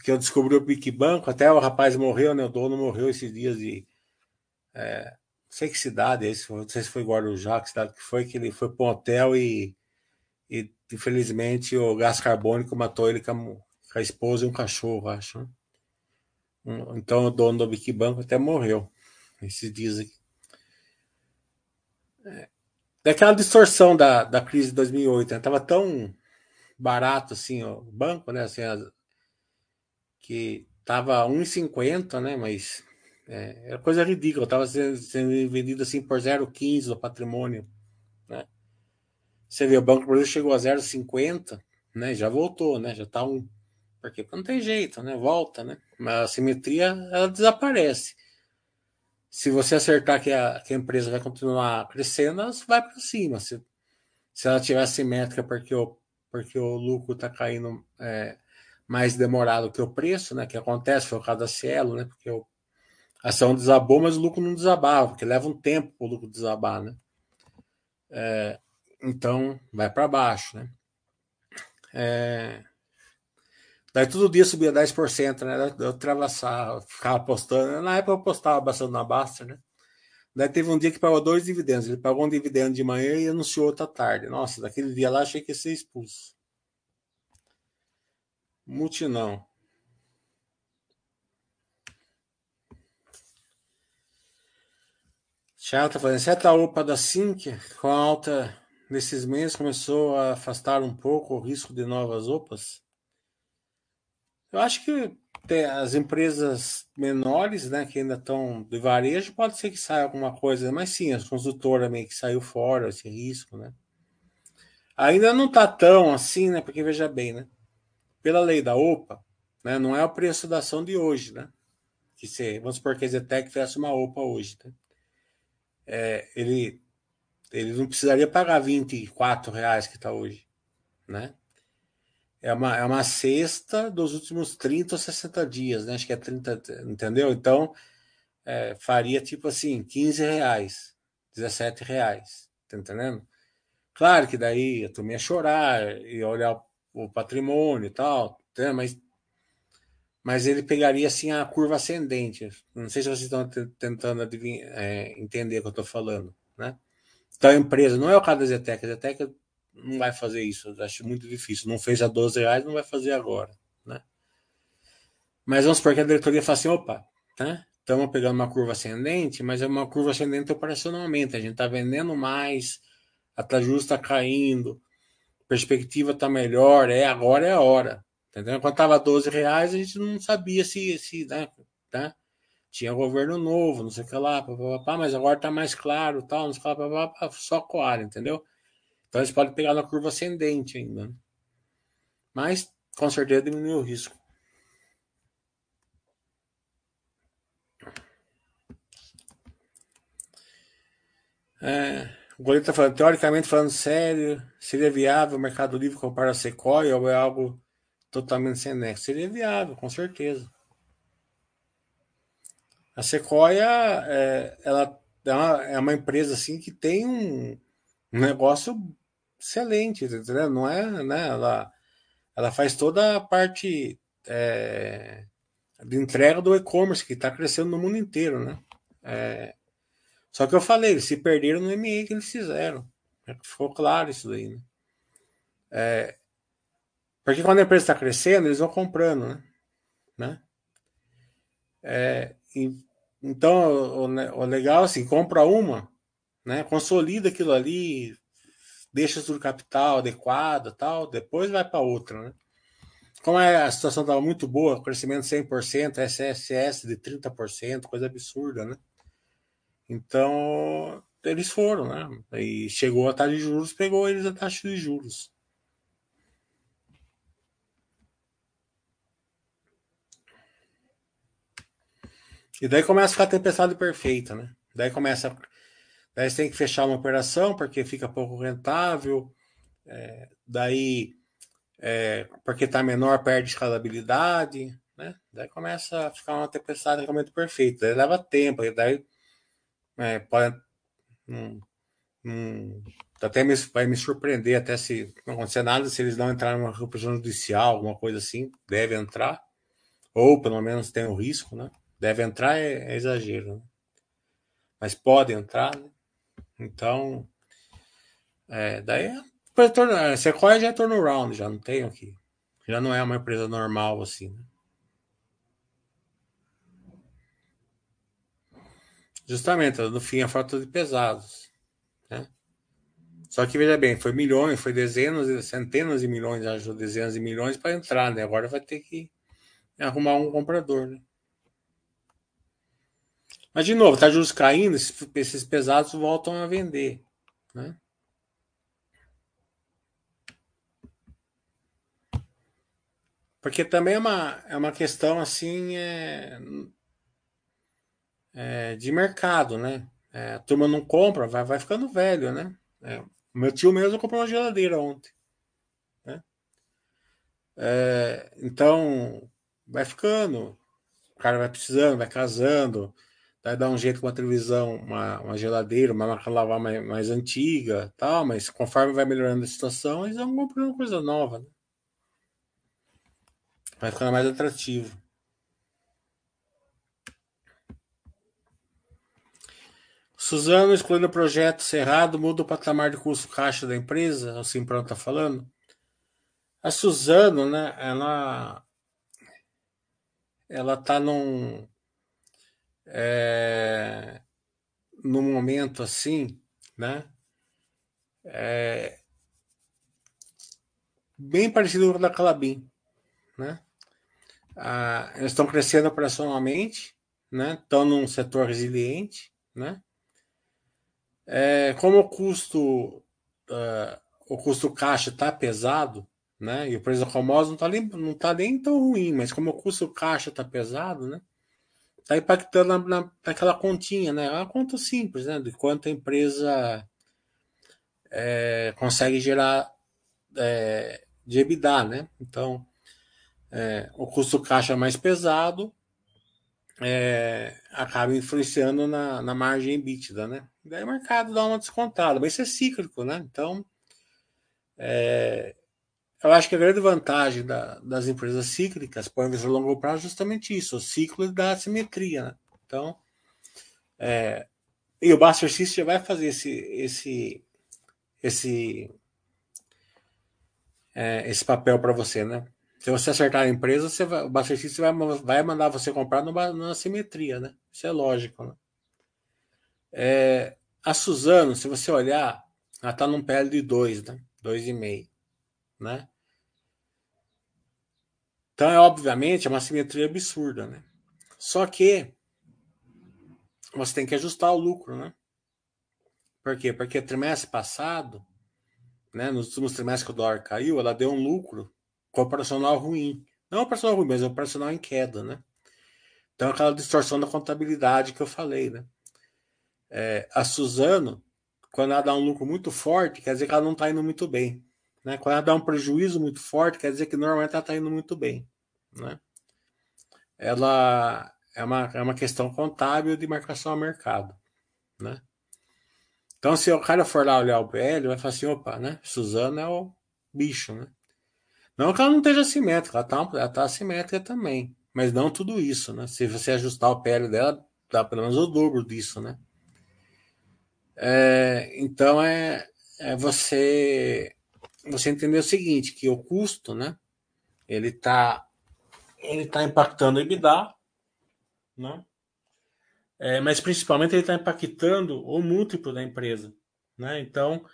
que eu descobri o Big Banco, até o rapaz morreu, né? O dono morreu esses dias de. É, não sei que cidade é esse, não sei se foi Guarujá, que cidade que foi, que ele foi para um hotel e, e infelizmente o gás carbônico matou ele com a, esposa e um cachorro, acho. Né? Então o dono do Big Banco até morreu esses dias aqui. É, daquela distorção da, da crise de 2008, né? Tava tão barato assim o banco, né? Assim, as, que estava 1,50, né? Mas é, era coisa ridícula, estava sendo, sendo, vendido assim por 0,15 do patrimônio, né? Você vê, o Banco Brasil chegou a 0,50, né? Já voltou, né? Já está um. Porque não tem jeito, né? Volta, né? Mas a simetria ela desaparece. Se você acertar que a, que a empresa vai continuar crescendo, ela vai para cima. Se, se ela tiver simétrica porque o, porque o lucro está caindo é, mais demorado que o preço, né? Que acontece, foi o caso da Cielo, né? Porque a ação desabou, mas o lucro não desabava, porque leva um tempo para o lucro desabar, né? É, então vai para baixo, né? É, daí todo dia subia 10%, né? Eu travassava, ficava apostando. Na época eu postava bastante na Basta, né? Daí teve um dia que pagou dois dividendos. Ele pagou um dividendo de manhã e anunciou outra tarde. Nossa, daquele dia lá achei que ia ser expulso. Mutinão. Thiago está fazendo certa OPA da SINC, com alta nesses meses, começou a afastar um pouco o risco de novas OPAs? Eu acho que as empresas menores, né, que ainda estão de varejo, pode ser que saia alguma coisa, mas sim, as consultoras meio que saiu fora esse risco, né? Ainda não está tão assim, né? Porque veja bem, né? pela lei da OPA, né, não é o preço da ação de hoje, né? Que se, vamos supor que a Zetec fizesse uma OPA hoje, né? é, ele, ele não precisaria pagar 24 reais que está hoje, né? É uma, é uma cesta dos últimos 30 ou 60 dias, né? Acho que é 30, entendeu? Então, é, faria tipo assim, 15 reais, 17 reais, tá entendendo? Claro que daí eu turma ia chorar e olhar o patrimônio e tal, né? mas, mas ele pegaria assim a curva ascendente. Não sei se vocês estão tentando é, entender o que eu estou falando. Né? Então a empresa, não é o caso da Zetec, a Zetec não vai fazer isso, acho muito difícil. Não fez a 12 reais, não vai fazer agora. Né? Mas vamos supor que a diretoria fala assim: opa, né? estamos pegando uma curva ascendente, mas é uma curva ascendente operacionalmente. A gente está vendendo mais, a taxa está caindo, perspectiva tá melhor, é agora é a hora. Entendeu? Quando tava 12 reais, a gente não sabia se, se né, tá? tinha governo novo, não sei o que lá, papapá, mas agora tá mais claro, tal, não sei o que lá, só coalha, entendeu? Então eles podem pegar na curva ascendente ainda. Né? Mas com certeza diminui o risco. É, o goleiro está falando, teoricamente falando sério, seria viável o Mercado Livre comprar a Sequoia ou é algo totalmente sem nexo? Seria viável, com certeza. A Sequoia, é, ela é uma, é uma empresa assim que tem um, um negócio excelente, entendeu? Não é, né? Ela, ela faz toda a parte é, de entrega do e-commerce que está crescendo no mundo inteiro, né? É, só que eu falei, eles se perderam no MA que eles fizeram. Ficou claro isso daí, né? É, porque quando a empresa está crescendo, eles vão comprando, né? né? É, e, então, o, o, legal assim, compra uma, né? Consolida aquilo ali, deixa tudo capital adequado, tal, depois vai para outra, né? Como a situação estava muito boa, crescimento 100%, SSS de 30%, coisa absurda, né? Então, eles foram, né? E chegou a taxa de juros, pegou eles a taxa de juros. E daí começa a ficar a tempestade perfeita, né? Daí começa. Daí você tem que fechar uma operação porque fica pouco rentável. É, daí, é, porque está menor, perde escalabilidade. Né? Daí começa a ficar uma tempestade realmente perfeita. Daí leva tempo. Daí é, pode. Hum, hum, até me, vai me surpreender até se não acontecer nada se eles não entrarem numa repressão judicial, alguma coisa assim, deve entrar, ou pelo menos tem o risco, né? Deve entrar é, é exagero, né? mas pode entrar, né? Então, é, daí a Sequoia já é turnaround, já não tem aqui. Já não é uma empresa normal assim. Né? Justamente, no fim, a falta de pesados. Né? Só que veja bem, foi milhões, foi dezenas, centenas de milhões, dezenas de milhões para entrar, né? Agora vai ter que arrumar um comprador, né? Mas, de novo, tá juros caindo, esses pesados voltam a vender. Né? Porque também é uma, é uma questão assim é, é, de mercado, né? É, a turma não compra, vai, vai ficando velho, né? É, meu tio mesmo comprou uma geladeira ontem. Né? É, então, vai ficando, o cara vai precisando, vai casando, Daí dá um jeito com a televisão, uma, uma geladeira, uma máquina lavar mais, mais antiga, tal, mas conforme vai melhorando a situação, eles vão comprando coisa nova, né? Vai ficando mais atrativo. Suzano, excluindo o projeto Cerrado, muda o patamar de custo caixa da empresa, o Simpron está falando. A Suzano, né, ela ela tá num é, no momento assim, né? É, bem parecido com o da Calabim, né? Ah, eles estão crescendo operacionalmente, né? Estão num setor resiliente, né? É, como o custo uh, o custo caixa está pesado, né? E o preço da Comosa não está nem, não tá nem tão ruim, mas como o custo caixa está pesado, né? Está impactando na, na, naquela continha, né? É uma conta simples, né? De quanto a empresa é, consegue gerar é, de EBITDA, né? Então, é, o custo caixa mais pesado é, acaba influenciando na, na margem EBITDA, né? Daí o mercado dá uma descontada, mas isso é cíclico, né? Então, é, eu acho que a grande vantagem da, das empresas cíclicas para o investidor a longo prazo é justamente isso, o ciclo da simetria. Né? Então, é, e o Buster System já vai fazer esse, esse, esse, é, esse papel para você, né? Se você acertar a empresa, você vai, o Buster System vai, vai mandar você comprar numa, numa simetria, né? Isso é lógico, né? É, a Suzano, se você olhar, ela está num PL de 2, né? 2,5 né? Então, é obviamente, é uma simetria absurda, né? Só que você tem que ajustar o lucro, né? Por quê? Porque trimestre passado, né, nos últimos trimestres que o dólar caiu, ela deu um lucro operacional ruim. Não operacional ruim, mas operacional em queda, né? Então, aquela distorção da contabilidade que eu falei, né? É, a Suzano, quando ela dá um lucro muito forte, quer dizer que ela não está indo muito bem. Né? Quando ela dá um prejuízo muito forte, quer dizer que normalmente ela está indo muito bem. Né? Ela é uma, é uma questão contábil de marcação a mercado. né? Então, se o cara for lá olhar o PL, vai falar assim, opa, né? Suzana é o bicho, né? Não que ela não esteja assimétrica, ela tá, ela tá assimétrica também. Mas não tudo isso, né? Se você ajustar o PL dela, dá pelo menos o dobro disso, né? É, então é, é você você entender o seguinte, que o custo, né? Ele está ele tá impactando o EBITDA, né? É, mas principalmente ele está impactando o múltiplo da empresa, né? Então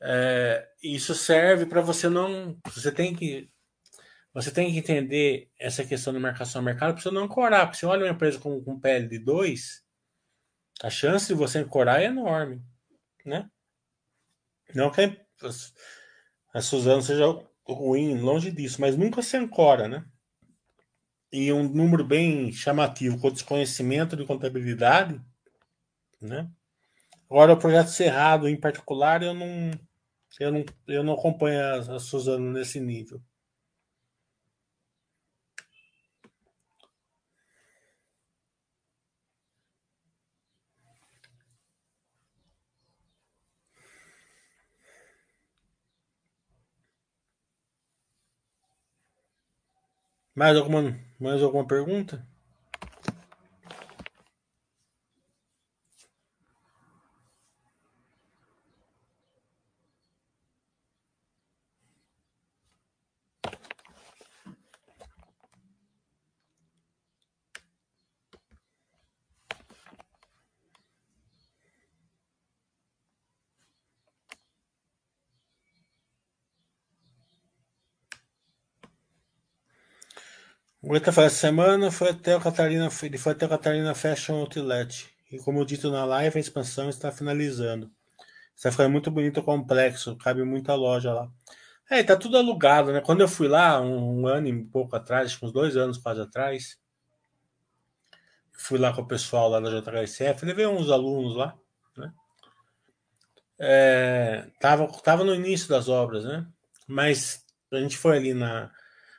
é, isso serve para você não, você tem que você tem que entender essa questão de marcação ao mercado para você não ancorar. Porque você olha uma empresa com, com PL de 2, a chance de você ancorar é enorme. Né? Não que a, Suzano seja ruim, longe disso, mas nunca se ancora, né? E um número bem chamativo, com desconhecimento de contabilidade, né? Agora, o projeto Cerrado, em particular, eu não, eu não, eu não acompanho a, a Suzano nesse nível. Mais alguma, mais alguma pergunta? O Eta fala, essa semana foi até o Catarina, ele foi até o Catarina Fashion Outlet. E como dito na live, a expansão está finalizando. Está ficando muito bonito o complexo, cabe muita loja lá. É, tá tudo alugado, né? Quando eu fui lá, um, um ano e pouco atrás, uns dois anos quase atrás, fui lá com o pessoal lá da JHSF, levei uns alunos lá, né? É, tava, tava no início das obras, né? Mas a gente foi ali na,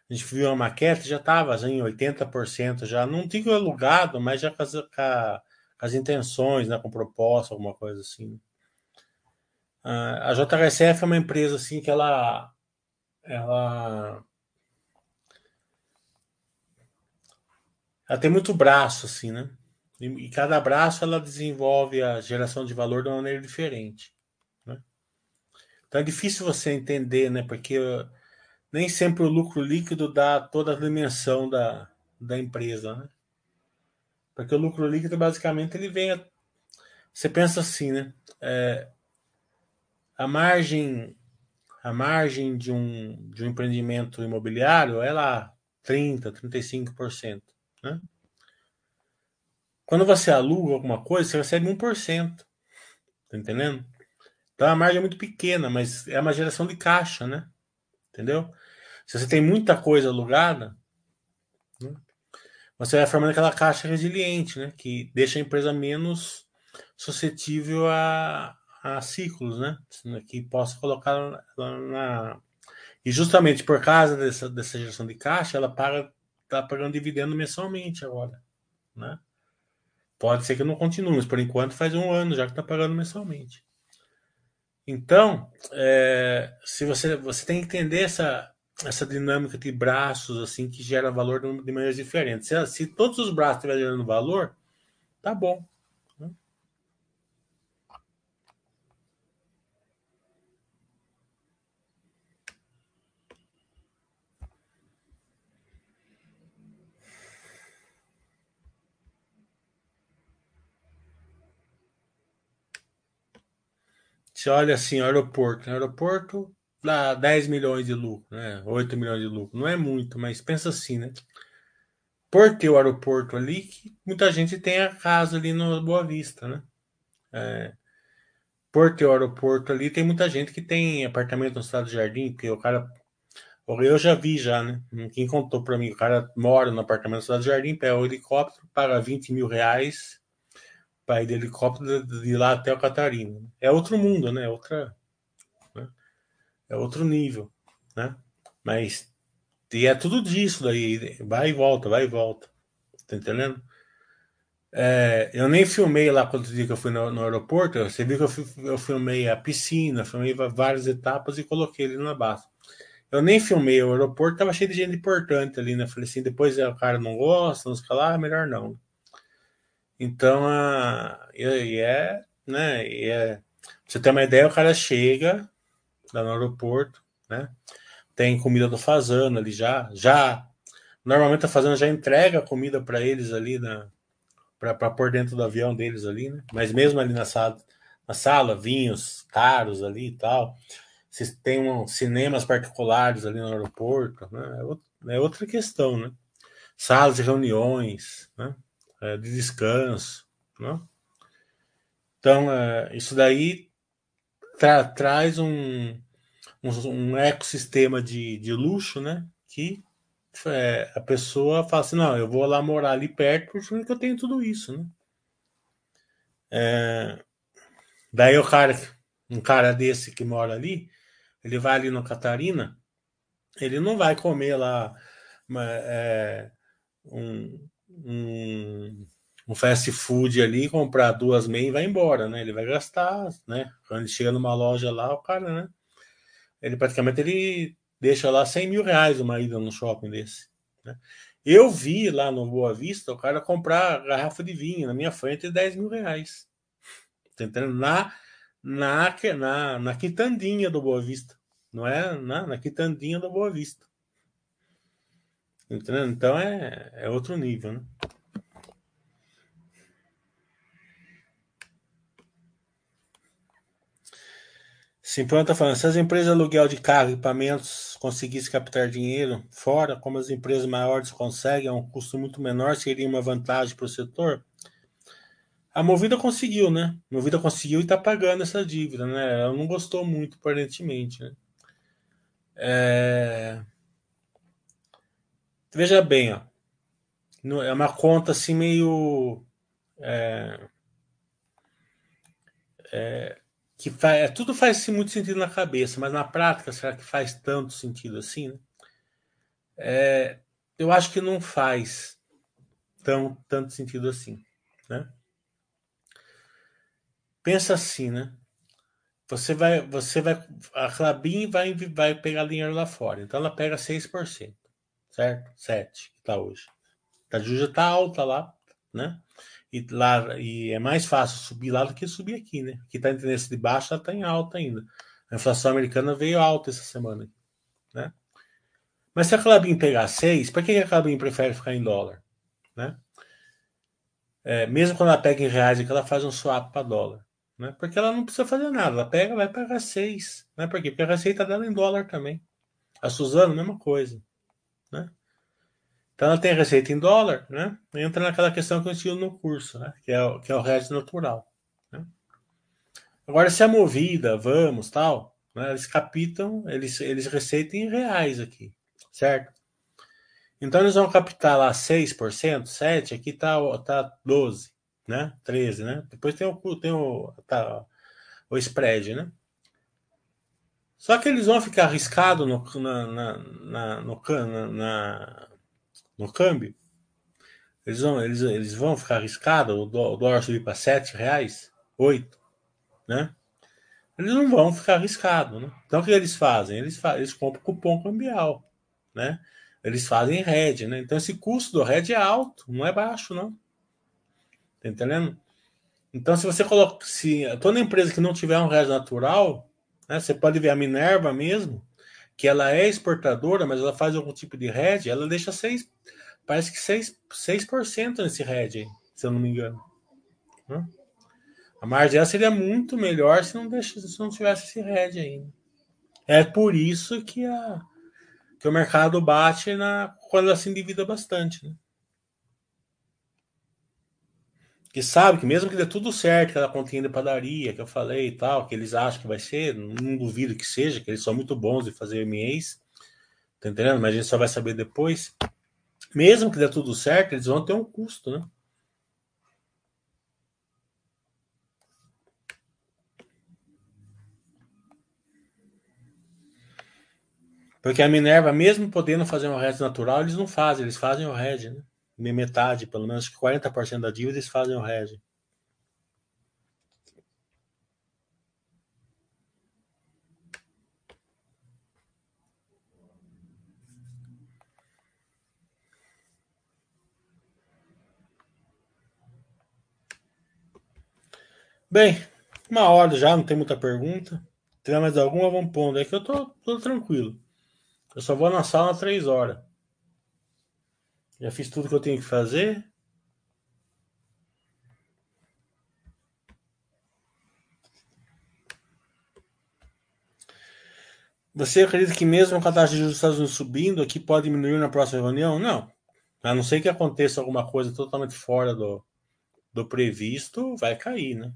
a gente viu a maquete, já estava em 80%, já não digo alugado, mas já com as, com as intenções, né, com proposta, alguma coisa assim. A JHSF é uma empresa assim que ela, ela, ela tem muito braço assim, né? E, e cada braço ela desenvolve a geração de valor de uma maneira diferente. Né? Então é difícil você entender, né? Porque nem sempre o lucro líquido dá toda a dimensão da, da empresa, né? Porque o lucro líquido, basicamente, ele vem. A, você pensa assim, né? É, a margem a margem de um, de um empreendimento imobiliário é lá 30%, 35%. Né? Quando você aluga alguma coisa, você recebe 1%. Tá entendendo? Então a margem é muito pequena, mas é uma geração de caixa, né? Entendeu? Se você tem muita coisa alugada, né, você vai formando aquela caixa resiliente, né? Que deixa a empresa menos suscetível a, a ciclos, né? Que possa colocar na. E justamente por causa dessa, dessa geração de caixa, ela paga, está pagando dividendo mensalmente agora, né? Pode ser que não continue, mas por enquanto faz um ano já que está pagando mensalmente. Então, é, se você, você tem que entender essa, essa dinâmica de braços assim que gera valor de maneiras diferentes. Se, se todos os braços estiverem gerando valor, tá bom. Né? Você olha assim, aeroporto, aeroporto dá 10 milhões de lucro, né? 8 milhões de lucro. Não é muito, mas pensa assim, né? Por ter o aeroporto ali, que muita gente tem a casa ali no Boa Vista, né? É, por ter o aeroporto ali, tem muita gente que tem apartamento no Estado do Jardim, porque o cara. Eu já vi já, né? Quem contou para mim, o cara mora no apartamento do Estado do Jardim, pega o helicóptero, paga 20 mil reais para ir de helicóptero de lá até o Catarina. É outro mundo, né? Outra, é outro nível, né? Mas e é tudo disso daí, vai e volta, vai e volta. Tá entendendo? É, eu nem filmei lá quando dia que eu fui no, no aeroporto. Você viu que eu, eu, filmei a piscina, filmei várias etapas e coloquei ele na base. Eu nem filmei o aeroporto, tava cheio de gente importante ali, né? Falei assim, depois o cara não gosta, não fica lá, melhor não. Então, a, e é, né? E é, pra você ter uma ideia, o cara chega lá no aeroporto, né? Tem comida do fazano ali já, já. Normalmente a fazenda já entrega comida para eles ali na para pôr dentro do avião deles ali, né? Mas mesmo ali na sala, na sala, vinhos caros ali e tal. Se tem um, cinemas particulares ali no aeroporto, né? É, é outra questão, né? Salas de reuniões, né? É, de descanso, né? Então, é, isso daí tra traz um, um, um, ecossistema de, de luxo, né? Que é, a pessoa fala assim, não, eu vou lá morar ali perto porque eu tenho tudo isso, né? É, daí o cara, um cara desse que mora ali, ele vai ali no Catarina, ele não vai comer lá uma, é, um, um, um, fast food ali, comprar duas meias e vai embora, né? Ele vai gastar, né? Quando ele chega numa loja lá, o cara, né? Ele praticamente ele deixa lá 100 mil reais uma ida no shopping desse. Né? Eu vi lá no Boa Vista o cara comprar garrafa de vinho na minha frente de 10 mil reais. Tá entendendo? Na, na, na, na quitandinha do Boa Vista. Não é na, na quitandinha do Boa Vista. Entendeu? Então é, é outro nível, né? Simplão está falando, se as empresas aluguel de carro e equipamentos conseguissem captar dinheiro fora, como as empresas maiores conseguem, a um custo muito menor, seria uma vantagem para o setor? A Movida conseguiu, né? A Movida conseguiu e está pagando essa dívida, né? Ela não gostou muito, aparentemente, né? É... Veja bem, ó. É uma conta assim meio... É... É que faz, é, tudo faz muito sentido na cabeça, mas na prática, será que faz tanto sentido assim? Né? É, eu acho que não faz tão tanto sentido assim, né? Pensa assim, né? Você vai, você vai, a Clabin vai, vai pegar dinheiro lá fora, então ela pega 6%, certo? 7 que tá hoje. A Juja tá alta lá, né? E, lá, e é mais fácil subir lá do que subir aqui, né? Aqui está em tendência de baixa, está em alta ainda. A inflação americana veio alta essa semana, né? Mas se a Clabin pegar 6, por que a Clabin prefere ficar em dólar? Né? É, mesmo quando ela pega em reais, é que ela faz um swap para dólar. Né? Porque ela não precisa fazer nada, ela pega, vai pagar 6. Né? Por quê? Porque a receita dela é em dólar também. A Suzano, mesma coisa. Né? Então ela tem receita em dólar, né? Entra naquela questão que eu ensino no curso, né? Que é o, que é o resto natural. Né? Agora, se a movida, vamos, tal, né? eles capitam, eles, eles receitam em reais aqui, certo? Então eles vão captar lá 6%, 7%, aqui tá, tá 12%, né? 13%, né? Depois tem o, tem o, tá, o spread, né? Só que eles vão ficar arriscados no, na, na, na, no, na, no câmbio, eles vão, eles, eles vão ficar arriscados, o dólar subir para sete reais, oito, né? Eles não vão ficar arriscados, né? Então o que eles fazem? Eles, fazem, eles compram cupom cambial, né? Eles fazem RED, né? Então esse custo do RED é alto, não é baixo, não. Tá entendendo? Então se você coloca, se toda empresa que não tiver um RED natural, né, você pode ver a Minerva mesmo, que ela é exportadora, mas ela faz algum tipo de hedge, ela deixa 6, parece que 6%, 6% nesse hedge se eu não me engano. A margem dela seria muito melhor se não, se não tivesse esse hedge aí. É por isso que, a, que o mercado bate na, quando ela se endivida bastante. Né? Que sabe que mesmo que dê tudo certo, aquela continha de padaria que eu falei e tal, que eles acham que vai ser, não duvido que seja, que eles são muito bons de fazer MEs, tá entendendo? Mas a gente só vai saber depois. Mesmo que dê tudo certo, eles vão ter um custo, né? Porque a Minerva, mesmo podendo fazer um hedge natural, eles não fazem, eles fazem o hedge, né? Metade, pelo menos 40% da dívida, eles fazem o hedge. Bem, uma hora já, não tem muita pergunta. Tem mais alguma? Vamos pondo. É que eu tô, tô tranquilo. Eu só vou na sala três horas. Já fiz tudo que eu tenho que fazer. Você acredita que mesmo com a taxa de juros dos Estados Unidos subindo, aqui pode diminuir na próxima reunião? Não. A não ser que aconteça alguma coisa totalmente fora do, do previsto, vai cair, né?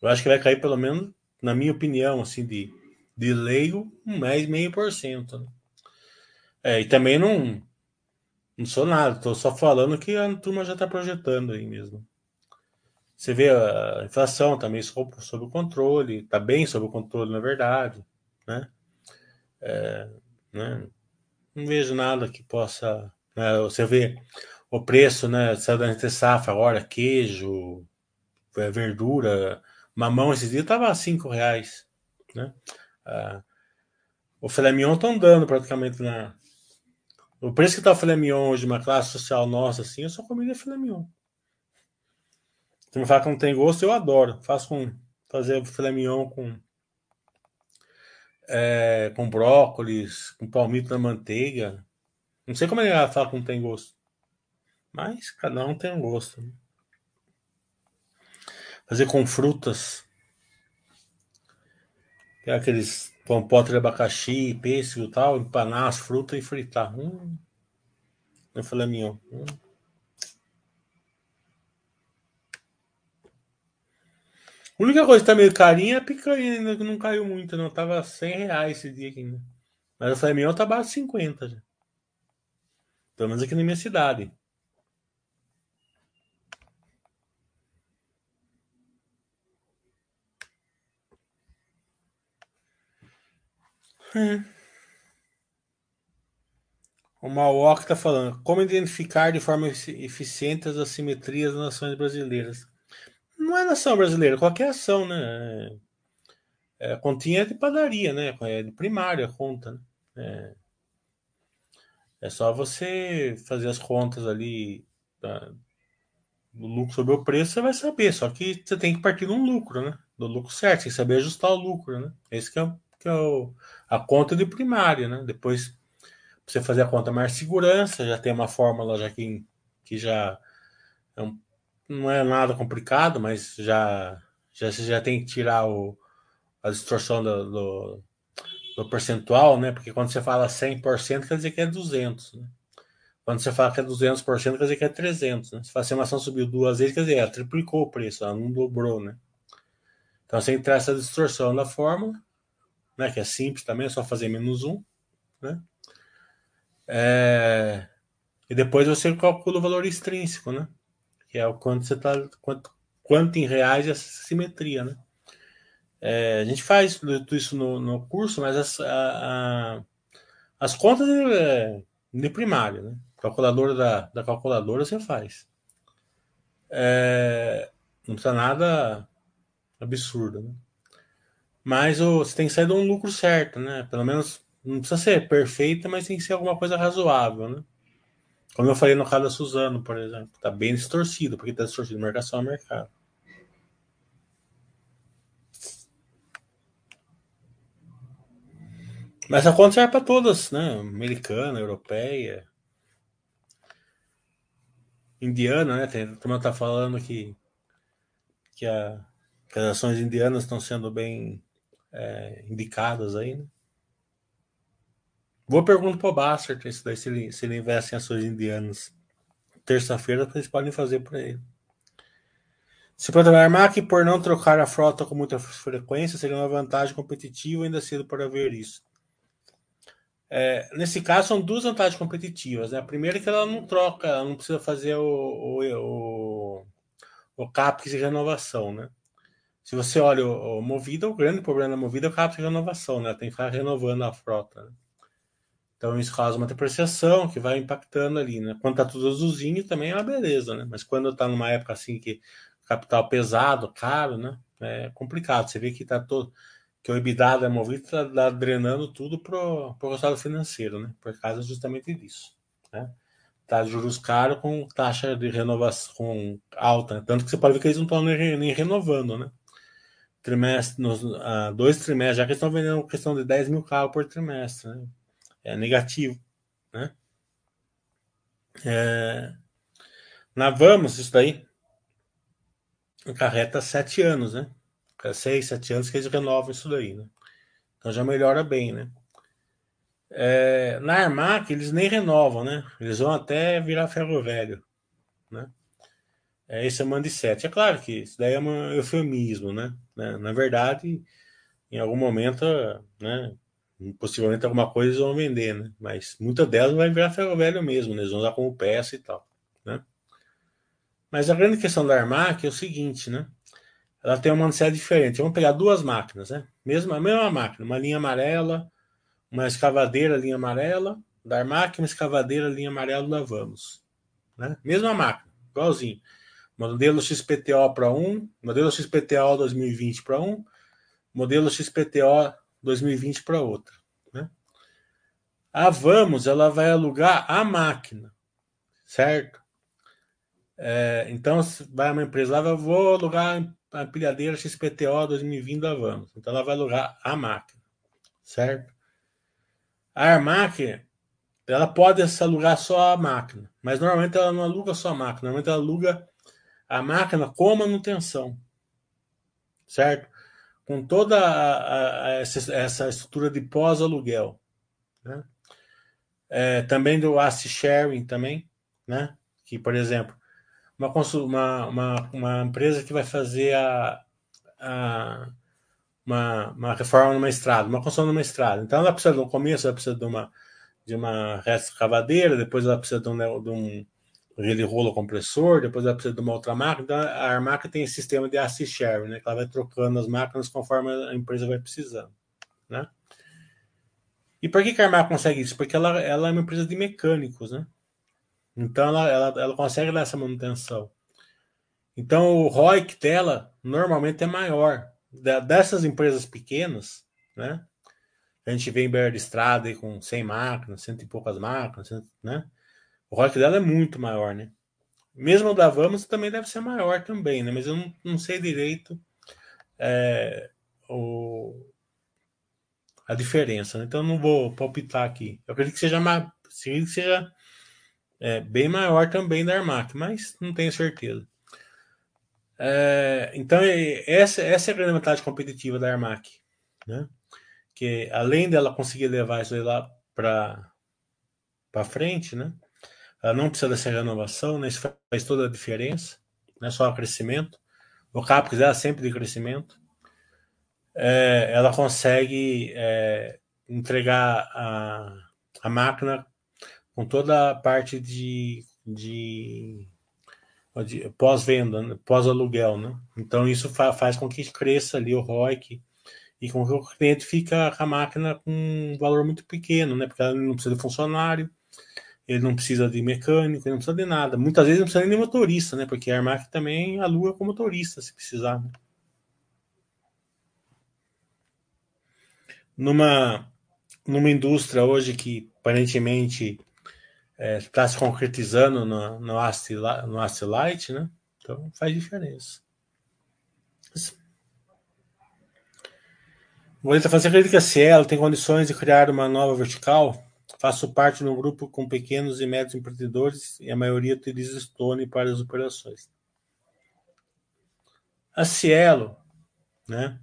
Eu acho que vai cair pelo menos, na minha opinião, assim, de, de leigo, mais meio por cento. Né? É, e também não, não sou nada, estou só falando que a turma já está projetando aí mesmo. Você vê a inflação também sob, sob controle, está bem sob controle, na verdade, né? É, né? Não vejo nada que possa. Né? Você vê o preço, né? Saiu da entre safra agora, queijo, é, verdura, Mamão esses dias estava a 5 reais. Né? Ah, o filé mignon estão dando praticamente na. O preço que está o filé mignon hoje, uma classe social nossa, assim, eu só comeria filé mignon. Você me fala que não tem gosto, eu adoro. Faço com. Fazer filé mignon com. É, com brócolis, com palmito na manteiga. Não sei como é ela fala que não tem gosto. Mas cada um tem um gosto. Né? Fazer com frutas. É aqueles compotas de abacaxi, pêssego e tal, empanar as frutas e fritar. Hum. Eu falei, mignon. Hum. A única coisa que tá meio carinha é a picanha, ainda que não caiu muito, não. Tava 100 reais esse dia aqui. Né? Mas o filé mignon tá abaixo de 50 já. Pelo menos aqui na minha cidade. É. O Mauok está falando. Como identificar de forma eficiente as assimetrias das nações brasileiras? Não é nação brasileira, qualquer ação, né? É, a continha é de padaria, né? É de primária a conta. Né? É, é só você fazer as contas ali tá? do lucro sobre o preço, você vai saber. Só que você tem que partir de um lucro, né? Do lucro certo, tem que saber ajustar o lucro, né? Esse que é que é o, a conta de primária, né? Depois você fazer a conta mais segurança, já tem uma fórmula já que, que já é um, não é nada complicado, mas já já você já tem que tirar o, a distorção do, do, do percentual, né? Porque quando você fala 100%, quer dizer que é 200, né? Quando você fala que é 200%, quer dizer que é 300, né? Se a estimação subiu duas vezes, quer dizer, ela triplicou o preço, ela não dobrou, né? Então, você entrar essa distorção da fórmula, né, que é simples também, é só fazer menos um, né? É, e depois você calcula o valor extrínseco, né? Que é o quanto você tá, quanto, quanto em reais essa simetria, né? É, a gente faz tudo isso no, no curso, mas as, a, a, as contas é, de primário, né? Calculadora da, da calculadora você faz. É, não precisa nada absurdo, né? Mas você tem que sair de um lucro certo, né? Pelo menos não precisa ser perfeita, mas tem que ser alguma coisa razoável, né? Como eu falei no caso da Suzano, por exemplo, tá bem distorcido, porque tá distorcido marcação a mercado. Mas a conta serve para todas, né? Americana, europeia, indiana, né? Tem, a turma tá falando que, que, a, que as ações indianas estão sendo bem é, indicadas aí, né? Boa pergunta para o se ele, se ele investe em ações indianas. Terça-feira, vocês podem fazer para ele. Se programar que por não trocar a frota com muita frequência seria uma vantagem competitiva, ainda cedo para ver isso. É, nesse caso, são duas vantagens competitivas. Né? A primeira é que ela não troca, ela não precisa fazer o, o, o, o CAPEX de renovação. Né? Se você olha o, o Movida, o grande problema da Movida é o caso de renovação, né? Tem que ficar renovando a frota. Né? Então isso causa uma depreciação que vai impactando ali, né? Quando tá tudo azulzinho também é uma beleza, né? Mas quando tá numa época assim que capital pesado, caro, né? É complicado. Você vê que tá todo que o EBITDA da Movida está tá drenando tudo pro, pro resultado financeiro, né? Por causa justamente disso, né? Tá juros caros com taxa de renovação alta, né? tanto que você pode ver que eles não estão nem renovando, né? Trimestre, nos ah, dois trimestres, já que estão vendendo questão de 10 mil carros por trimestre, né? é negativo, né? É, na Vamos, isso daí acarreta sete anos, né? É seis, sete anos que eles renovam isso daí, né? Então já melhora bem, né? É, na Armac eles nem renovam, né? Eles vão até virar ferro velho? É, esse é 7. É claro que isso daí é um eufemismo, né? Na verdade, em algum momento, né? possivelmente alguma coisa eles vão vender, né? Mas muitas delas vai virar ferro velho mesmo, né? Eles vão usar como peça e tal, né? Mas a grande questão da Armac é o seguinte, né? Ela tem uma ansiedade diferente. Vamos pegar duas máquinas, né? Mesmo, a mesma máquina, uma linha amarela, uma escavadeira linha amarela da Armac, uma escavadeira linha amarela da Vamos, né? Mesma máquina, igualzinho. Modelo XPTO para um, modelo XPTO 2020 para um, modelo XPTO 2020 para outra. Né? A Vamos ela vai alugar a máquina, certo? É, então, vai uma empresa lá, vou alugar a empilhadeira XPTO 2020 da Vamos. Então, ela vai alugar a máquina, certo? A Armac, ela pode alugar só a máquina, mas normalmente ela não aluga só a máquina, normalmente ela aluga a máquina com manutenção, certo? com toda a, a, essa, essa, estrutura de pós-aluguel. Né? É, também do asset sharing também, né? que, por exemplo, uma, uma, uma, empresa que vai fazer a, a uma, uma reforma numa estrada, uma construção numa estrada. Então ela precisa, no começo, ela precisa de uma, de uma escavadeira, depois ela precisa de um, de um ele rolo compressor, depois ela precisa de uma outra máquina. Então, a Armac tem esse sistema de asset share, né? Que ela vai trocando as máquinas conforme a empresa vai precisando, né? E por que, que a Armac consegue isso? Porque ela, ela é uma empresa de mecânicos, né? Então ela, ela, ela consegue dar essa manutenção. Então o ROIC dela normalmente é maior. Dessas empresas pequenas, né? A gente vê em beira de estrada aí com 100 máquinas, cento e poucas máquinas, né? O ROIC dela é muito maior, né? Mesmo o da Vamos também deve ser maior também, né? Mas eu não, não sei direito é, o, a diferença, né? Então eu não vou palpitar aqui. Eu acredito que seja, que seja é, bem maior também da Armac, mas não tenho certeza. É, então essa, essa é a grande vantagem competitiva da Armac, né? Que além dela conseguir levar isso aí lá para para frente, né? Não precisa dessa renovação, né? isso faz toda a diferença, não é só o crescimento. O CAPEX é sempre de crescimento. É, ela consegue é, entregar a, a máquina com toda a parte de, de, de pós-venda, né? pós-aluguel. Né? Então, isso fa faz com que cresça ali o ROIC e com que o cliente fica com a máquina com um valor muito pequeno, né? porque ela não precisa de funcionário, ele não precisa de mecânico, ele não precisa de nada. Muitas vezes não precisa nem de motorista, né? Porque a Armac também aluga com motorista, se precisar. Né? Numa, numa indústria hoje que aparentemente está é, tá se concretizando no, no, Ast, no Ast Light, né? Então faz diferença. Vou tentar fazer acredita que a Cielo tem condições de criar uma nova vertical? Faço parte de um grupo com pequenos e médios empreendedores e a maioria utiliza Stone para as operações. A Cielo, né,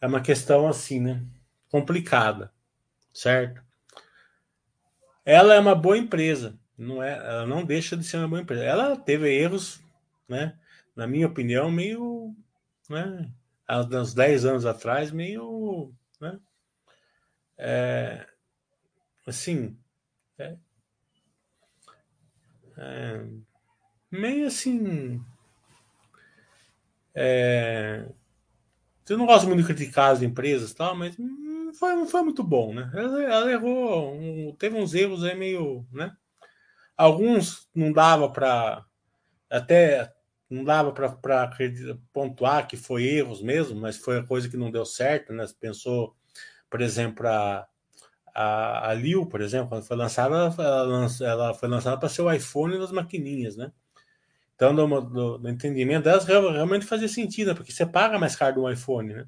é uma questão assim, né, complicada, certo? Ela é uma boa empresa, não é, ela não deixa de ser uma boa empresa. Ela teve erros, né, na minha opinião, meio, né, há uns 10 anos atrás, meio, né, é, assim, é, é, meio assim, é, eu não gosto muito de criticar as empresas, tal, mas hum, foi, não foi muito bom, né? Ela, ela errou, um, teve uns erros aí meio, né? Alguns não dava para até não dava para pontuar que foi erros mesmo, mas foi a coisa que não deu certo, né? Pensou, por exemplo, a, a, a Liu, por exemplo, quando foi lançada, ela, ela foi lançada para ser o iPhone das maquininhas, né? Então, do, do, do entendimento delas, realmente fazia sentido, né? porque você paga mais caro do iPhone, né?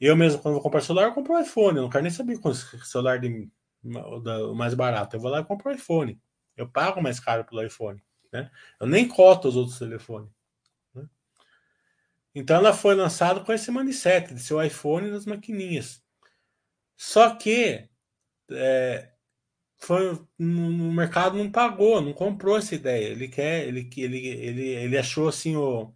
Eu mesmo, quando vou comprar celular, eu compro o iPhone. Eu não quero nem saber qual celular de, o mais barato. Eu vou lá e compro o iPhone. Eu pago mais caro pelo iPhone. Né? Eu nem coto os outros telefones. Né? Então ela foi lançada com esse mindset de seu iPhone das maquininhas. Só que é, foi no, mercado não pagou, não comprou essa ideia. Ele quer, ele ele ele, ele achou assim o,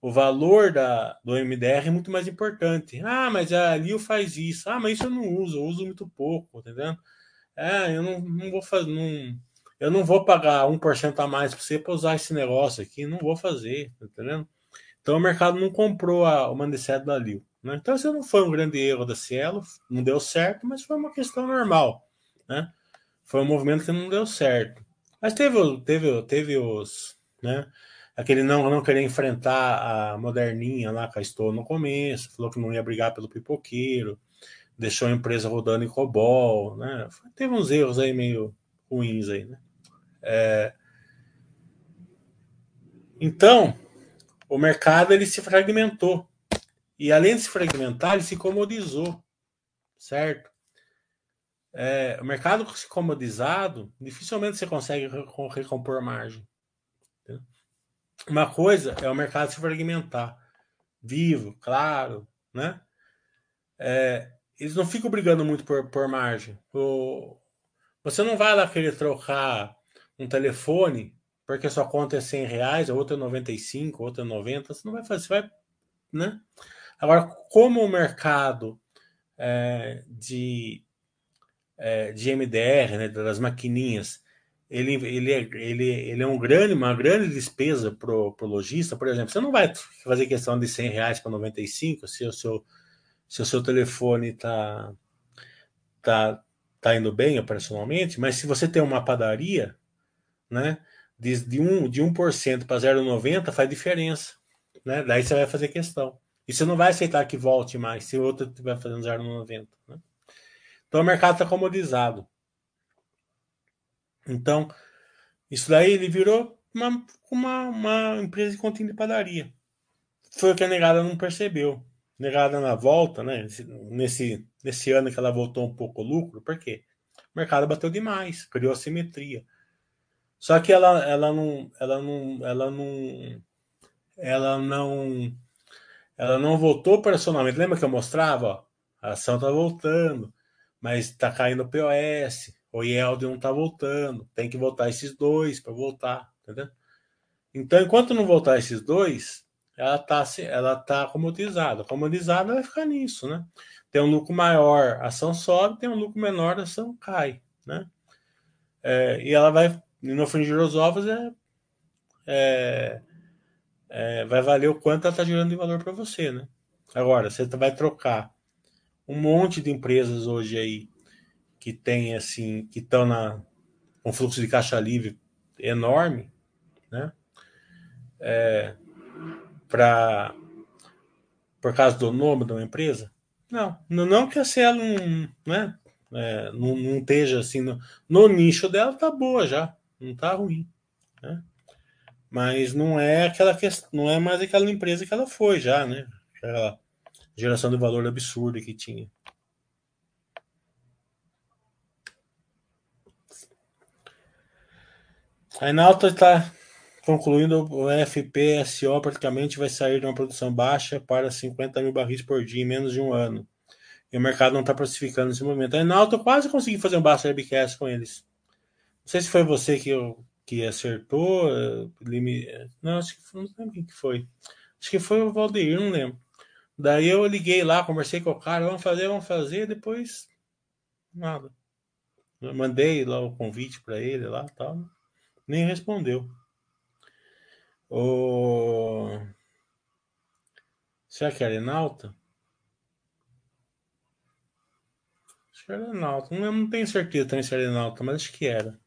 o valor da, do MDR é muito mais importante. Ah, mas a Lio faz isso. Ah, mas isso eu não uso, eu uso muito pouco, tá entendendo? É, eu não, não vou fazer, não, eu não vou pagar 1% a mais para você para usar esse negócio aqui, não vou fazer, tá entendendo? Então o mercado não comprou a, o mindset da Lio. Né? Então isso não foi um grande erro da Cielo, não deu certo, mas foi uma questão normal, né? Foi um movimento que não deu certo. Mas teve, teve, teve os, né? Aquele não, não querer enfrentar a moderninha lá com a Estou no começo, falou que não ia brigar pelo pipoqueiro, deixou a empresa rodando em COBOL, né? Teve uns erros aí meio ruins aí, né? É... Então, o mercado ele se fragmentou. E além de se fragmentar, ele se comodizou, certo? É, o mercado se comodizado, dificilmente você consegue recompor margem. Uma coisa é o mercado se fragmentar, vivo, claro, né? É, eles não ficam brigando muito por, por margem. O, você não vai lá querer trocar um telefone porque sua conta é 100 reais, a outra é 95, a outra é 90, você não vai fazer, você vai, né? Agora, como o mercado é, de, é, de MDR, né, das maquininhas, ele, ele, é, ele, ele é um grande, uma grande despesa para o lojista, por exemplo, você não vai fazer questão de 100 reais para 95 se o seu, se o seu telefone está tá, tá indo bem operacionalmente, mas se você tem uma padaria, né, de, de, 1, de 1% para 0,90 faz diferença. Né? Daí você vai fazer questão. E você não vai aceitar que volte mais se o outro estiver fazendo 0,90. Né? Então o mercado está comodizado. Então, isso daí ele virou uma, uma, uma empresa de continho de padaria. Foi o que a negada não percebeu. Negada na volta, né? Nesse, nesse ano que ela voltou um pouco lucro, por quê? O mercado bateu demais, criou assimetria. Só que ela, ela não, ela não, ela não, ela não, ela não voltou operacionalmente. Lembra que eu mostrava? Ó, a ação está voltando, mas está caindo o POS, o IELD não está voltando, tem que voltar esses dois para voltar, entendeu? Então, enquanto não voltar esses dois, ela está ela tá comodizada. Comodizada vai ficar nisso, né? Tem um lucro maior, a ação sobe, tem um lucro menor, a ação cai, né? É, e ela vai, no fringir os ovos, é, é, é, vai valer o quanto ela está gerando de valor para você, né? Agora, você vai trocar um monte de empresas hoje aí que tem assim, que estão na um fluxo de caixa livre enorme, né? É, para por causa do nome de uma empresa? Não, não que a Cielo não, né, é, não, não esteja assim no, no, nicho dela tá boa já, não tá ruim, né? Mas não é aquela questão, não é mais aquela empresa que ela foi já, né? Aquela geração de valor absurda que tinha. A Enalta está concluindo o FPSO praticamente vai sair de uma produção baixa para 50 mil barris por dia em menos de um ano. E o mercado não está precificando nesse momento. A Enalta quase consegui fazer um Basta Webcast com eles. Não sei se foi você que, eu, que acertou. Não, acho que foi, não lembro quem que foi. Acho que foi o Valdeir, não lembro. Daí eu liguei lá, conversei com o cara, vamos fazer, vamos fazer, depois nada. Eu mandei lá o convite para ele lá, tal nem respondeu. O... Será que era Enalta? Serenalta. Não, não tenho certeza também Serenalta, mas acho que era.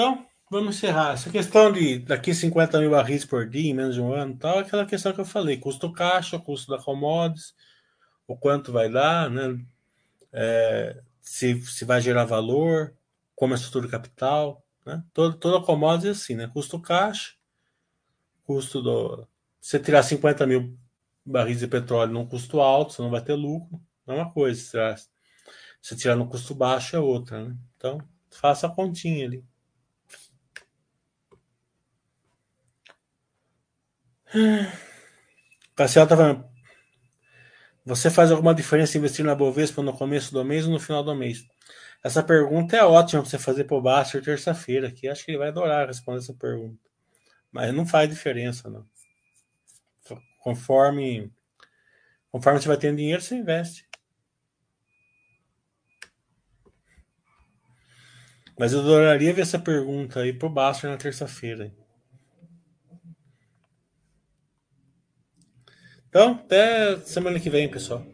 Então, vamos encerrar. Essa questão de daqui 50 mil barris por dia em menos de um ano, tal, é aquela questão que eu falei: custo caixa, custo da commodities, o quanto vai dar, né? É, se, se vai gerar valor, como é a estrutura capital, né? Todo, toda commodity é assim, né? Custo caixa, custo do. Se você tirar 50 mil barris de petróleo num custo alto, você não vai ter lucro, é uma coisa. Se tirar, se tirar no custo baixo, é outra, né? Então, faça a continha ali. Cassiel tá. Você faz alguma diferença investir na Bovespa no começo do mês ou no final do mês? Essa pergunta é ótima para você fazer para o Baster terça-feira, aqui. Acho que ele vai adorar responder essa pergunta. Mas não faz diferença, não. Conforme, conforme você vai tendo dinheiro, você investe. Mas eu adoraria ver essa pergunta aí pro Baster na terça-feira. Então, até semana que vem, pessoal.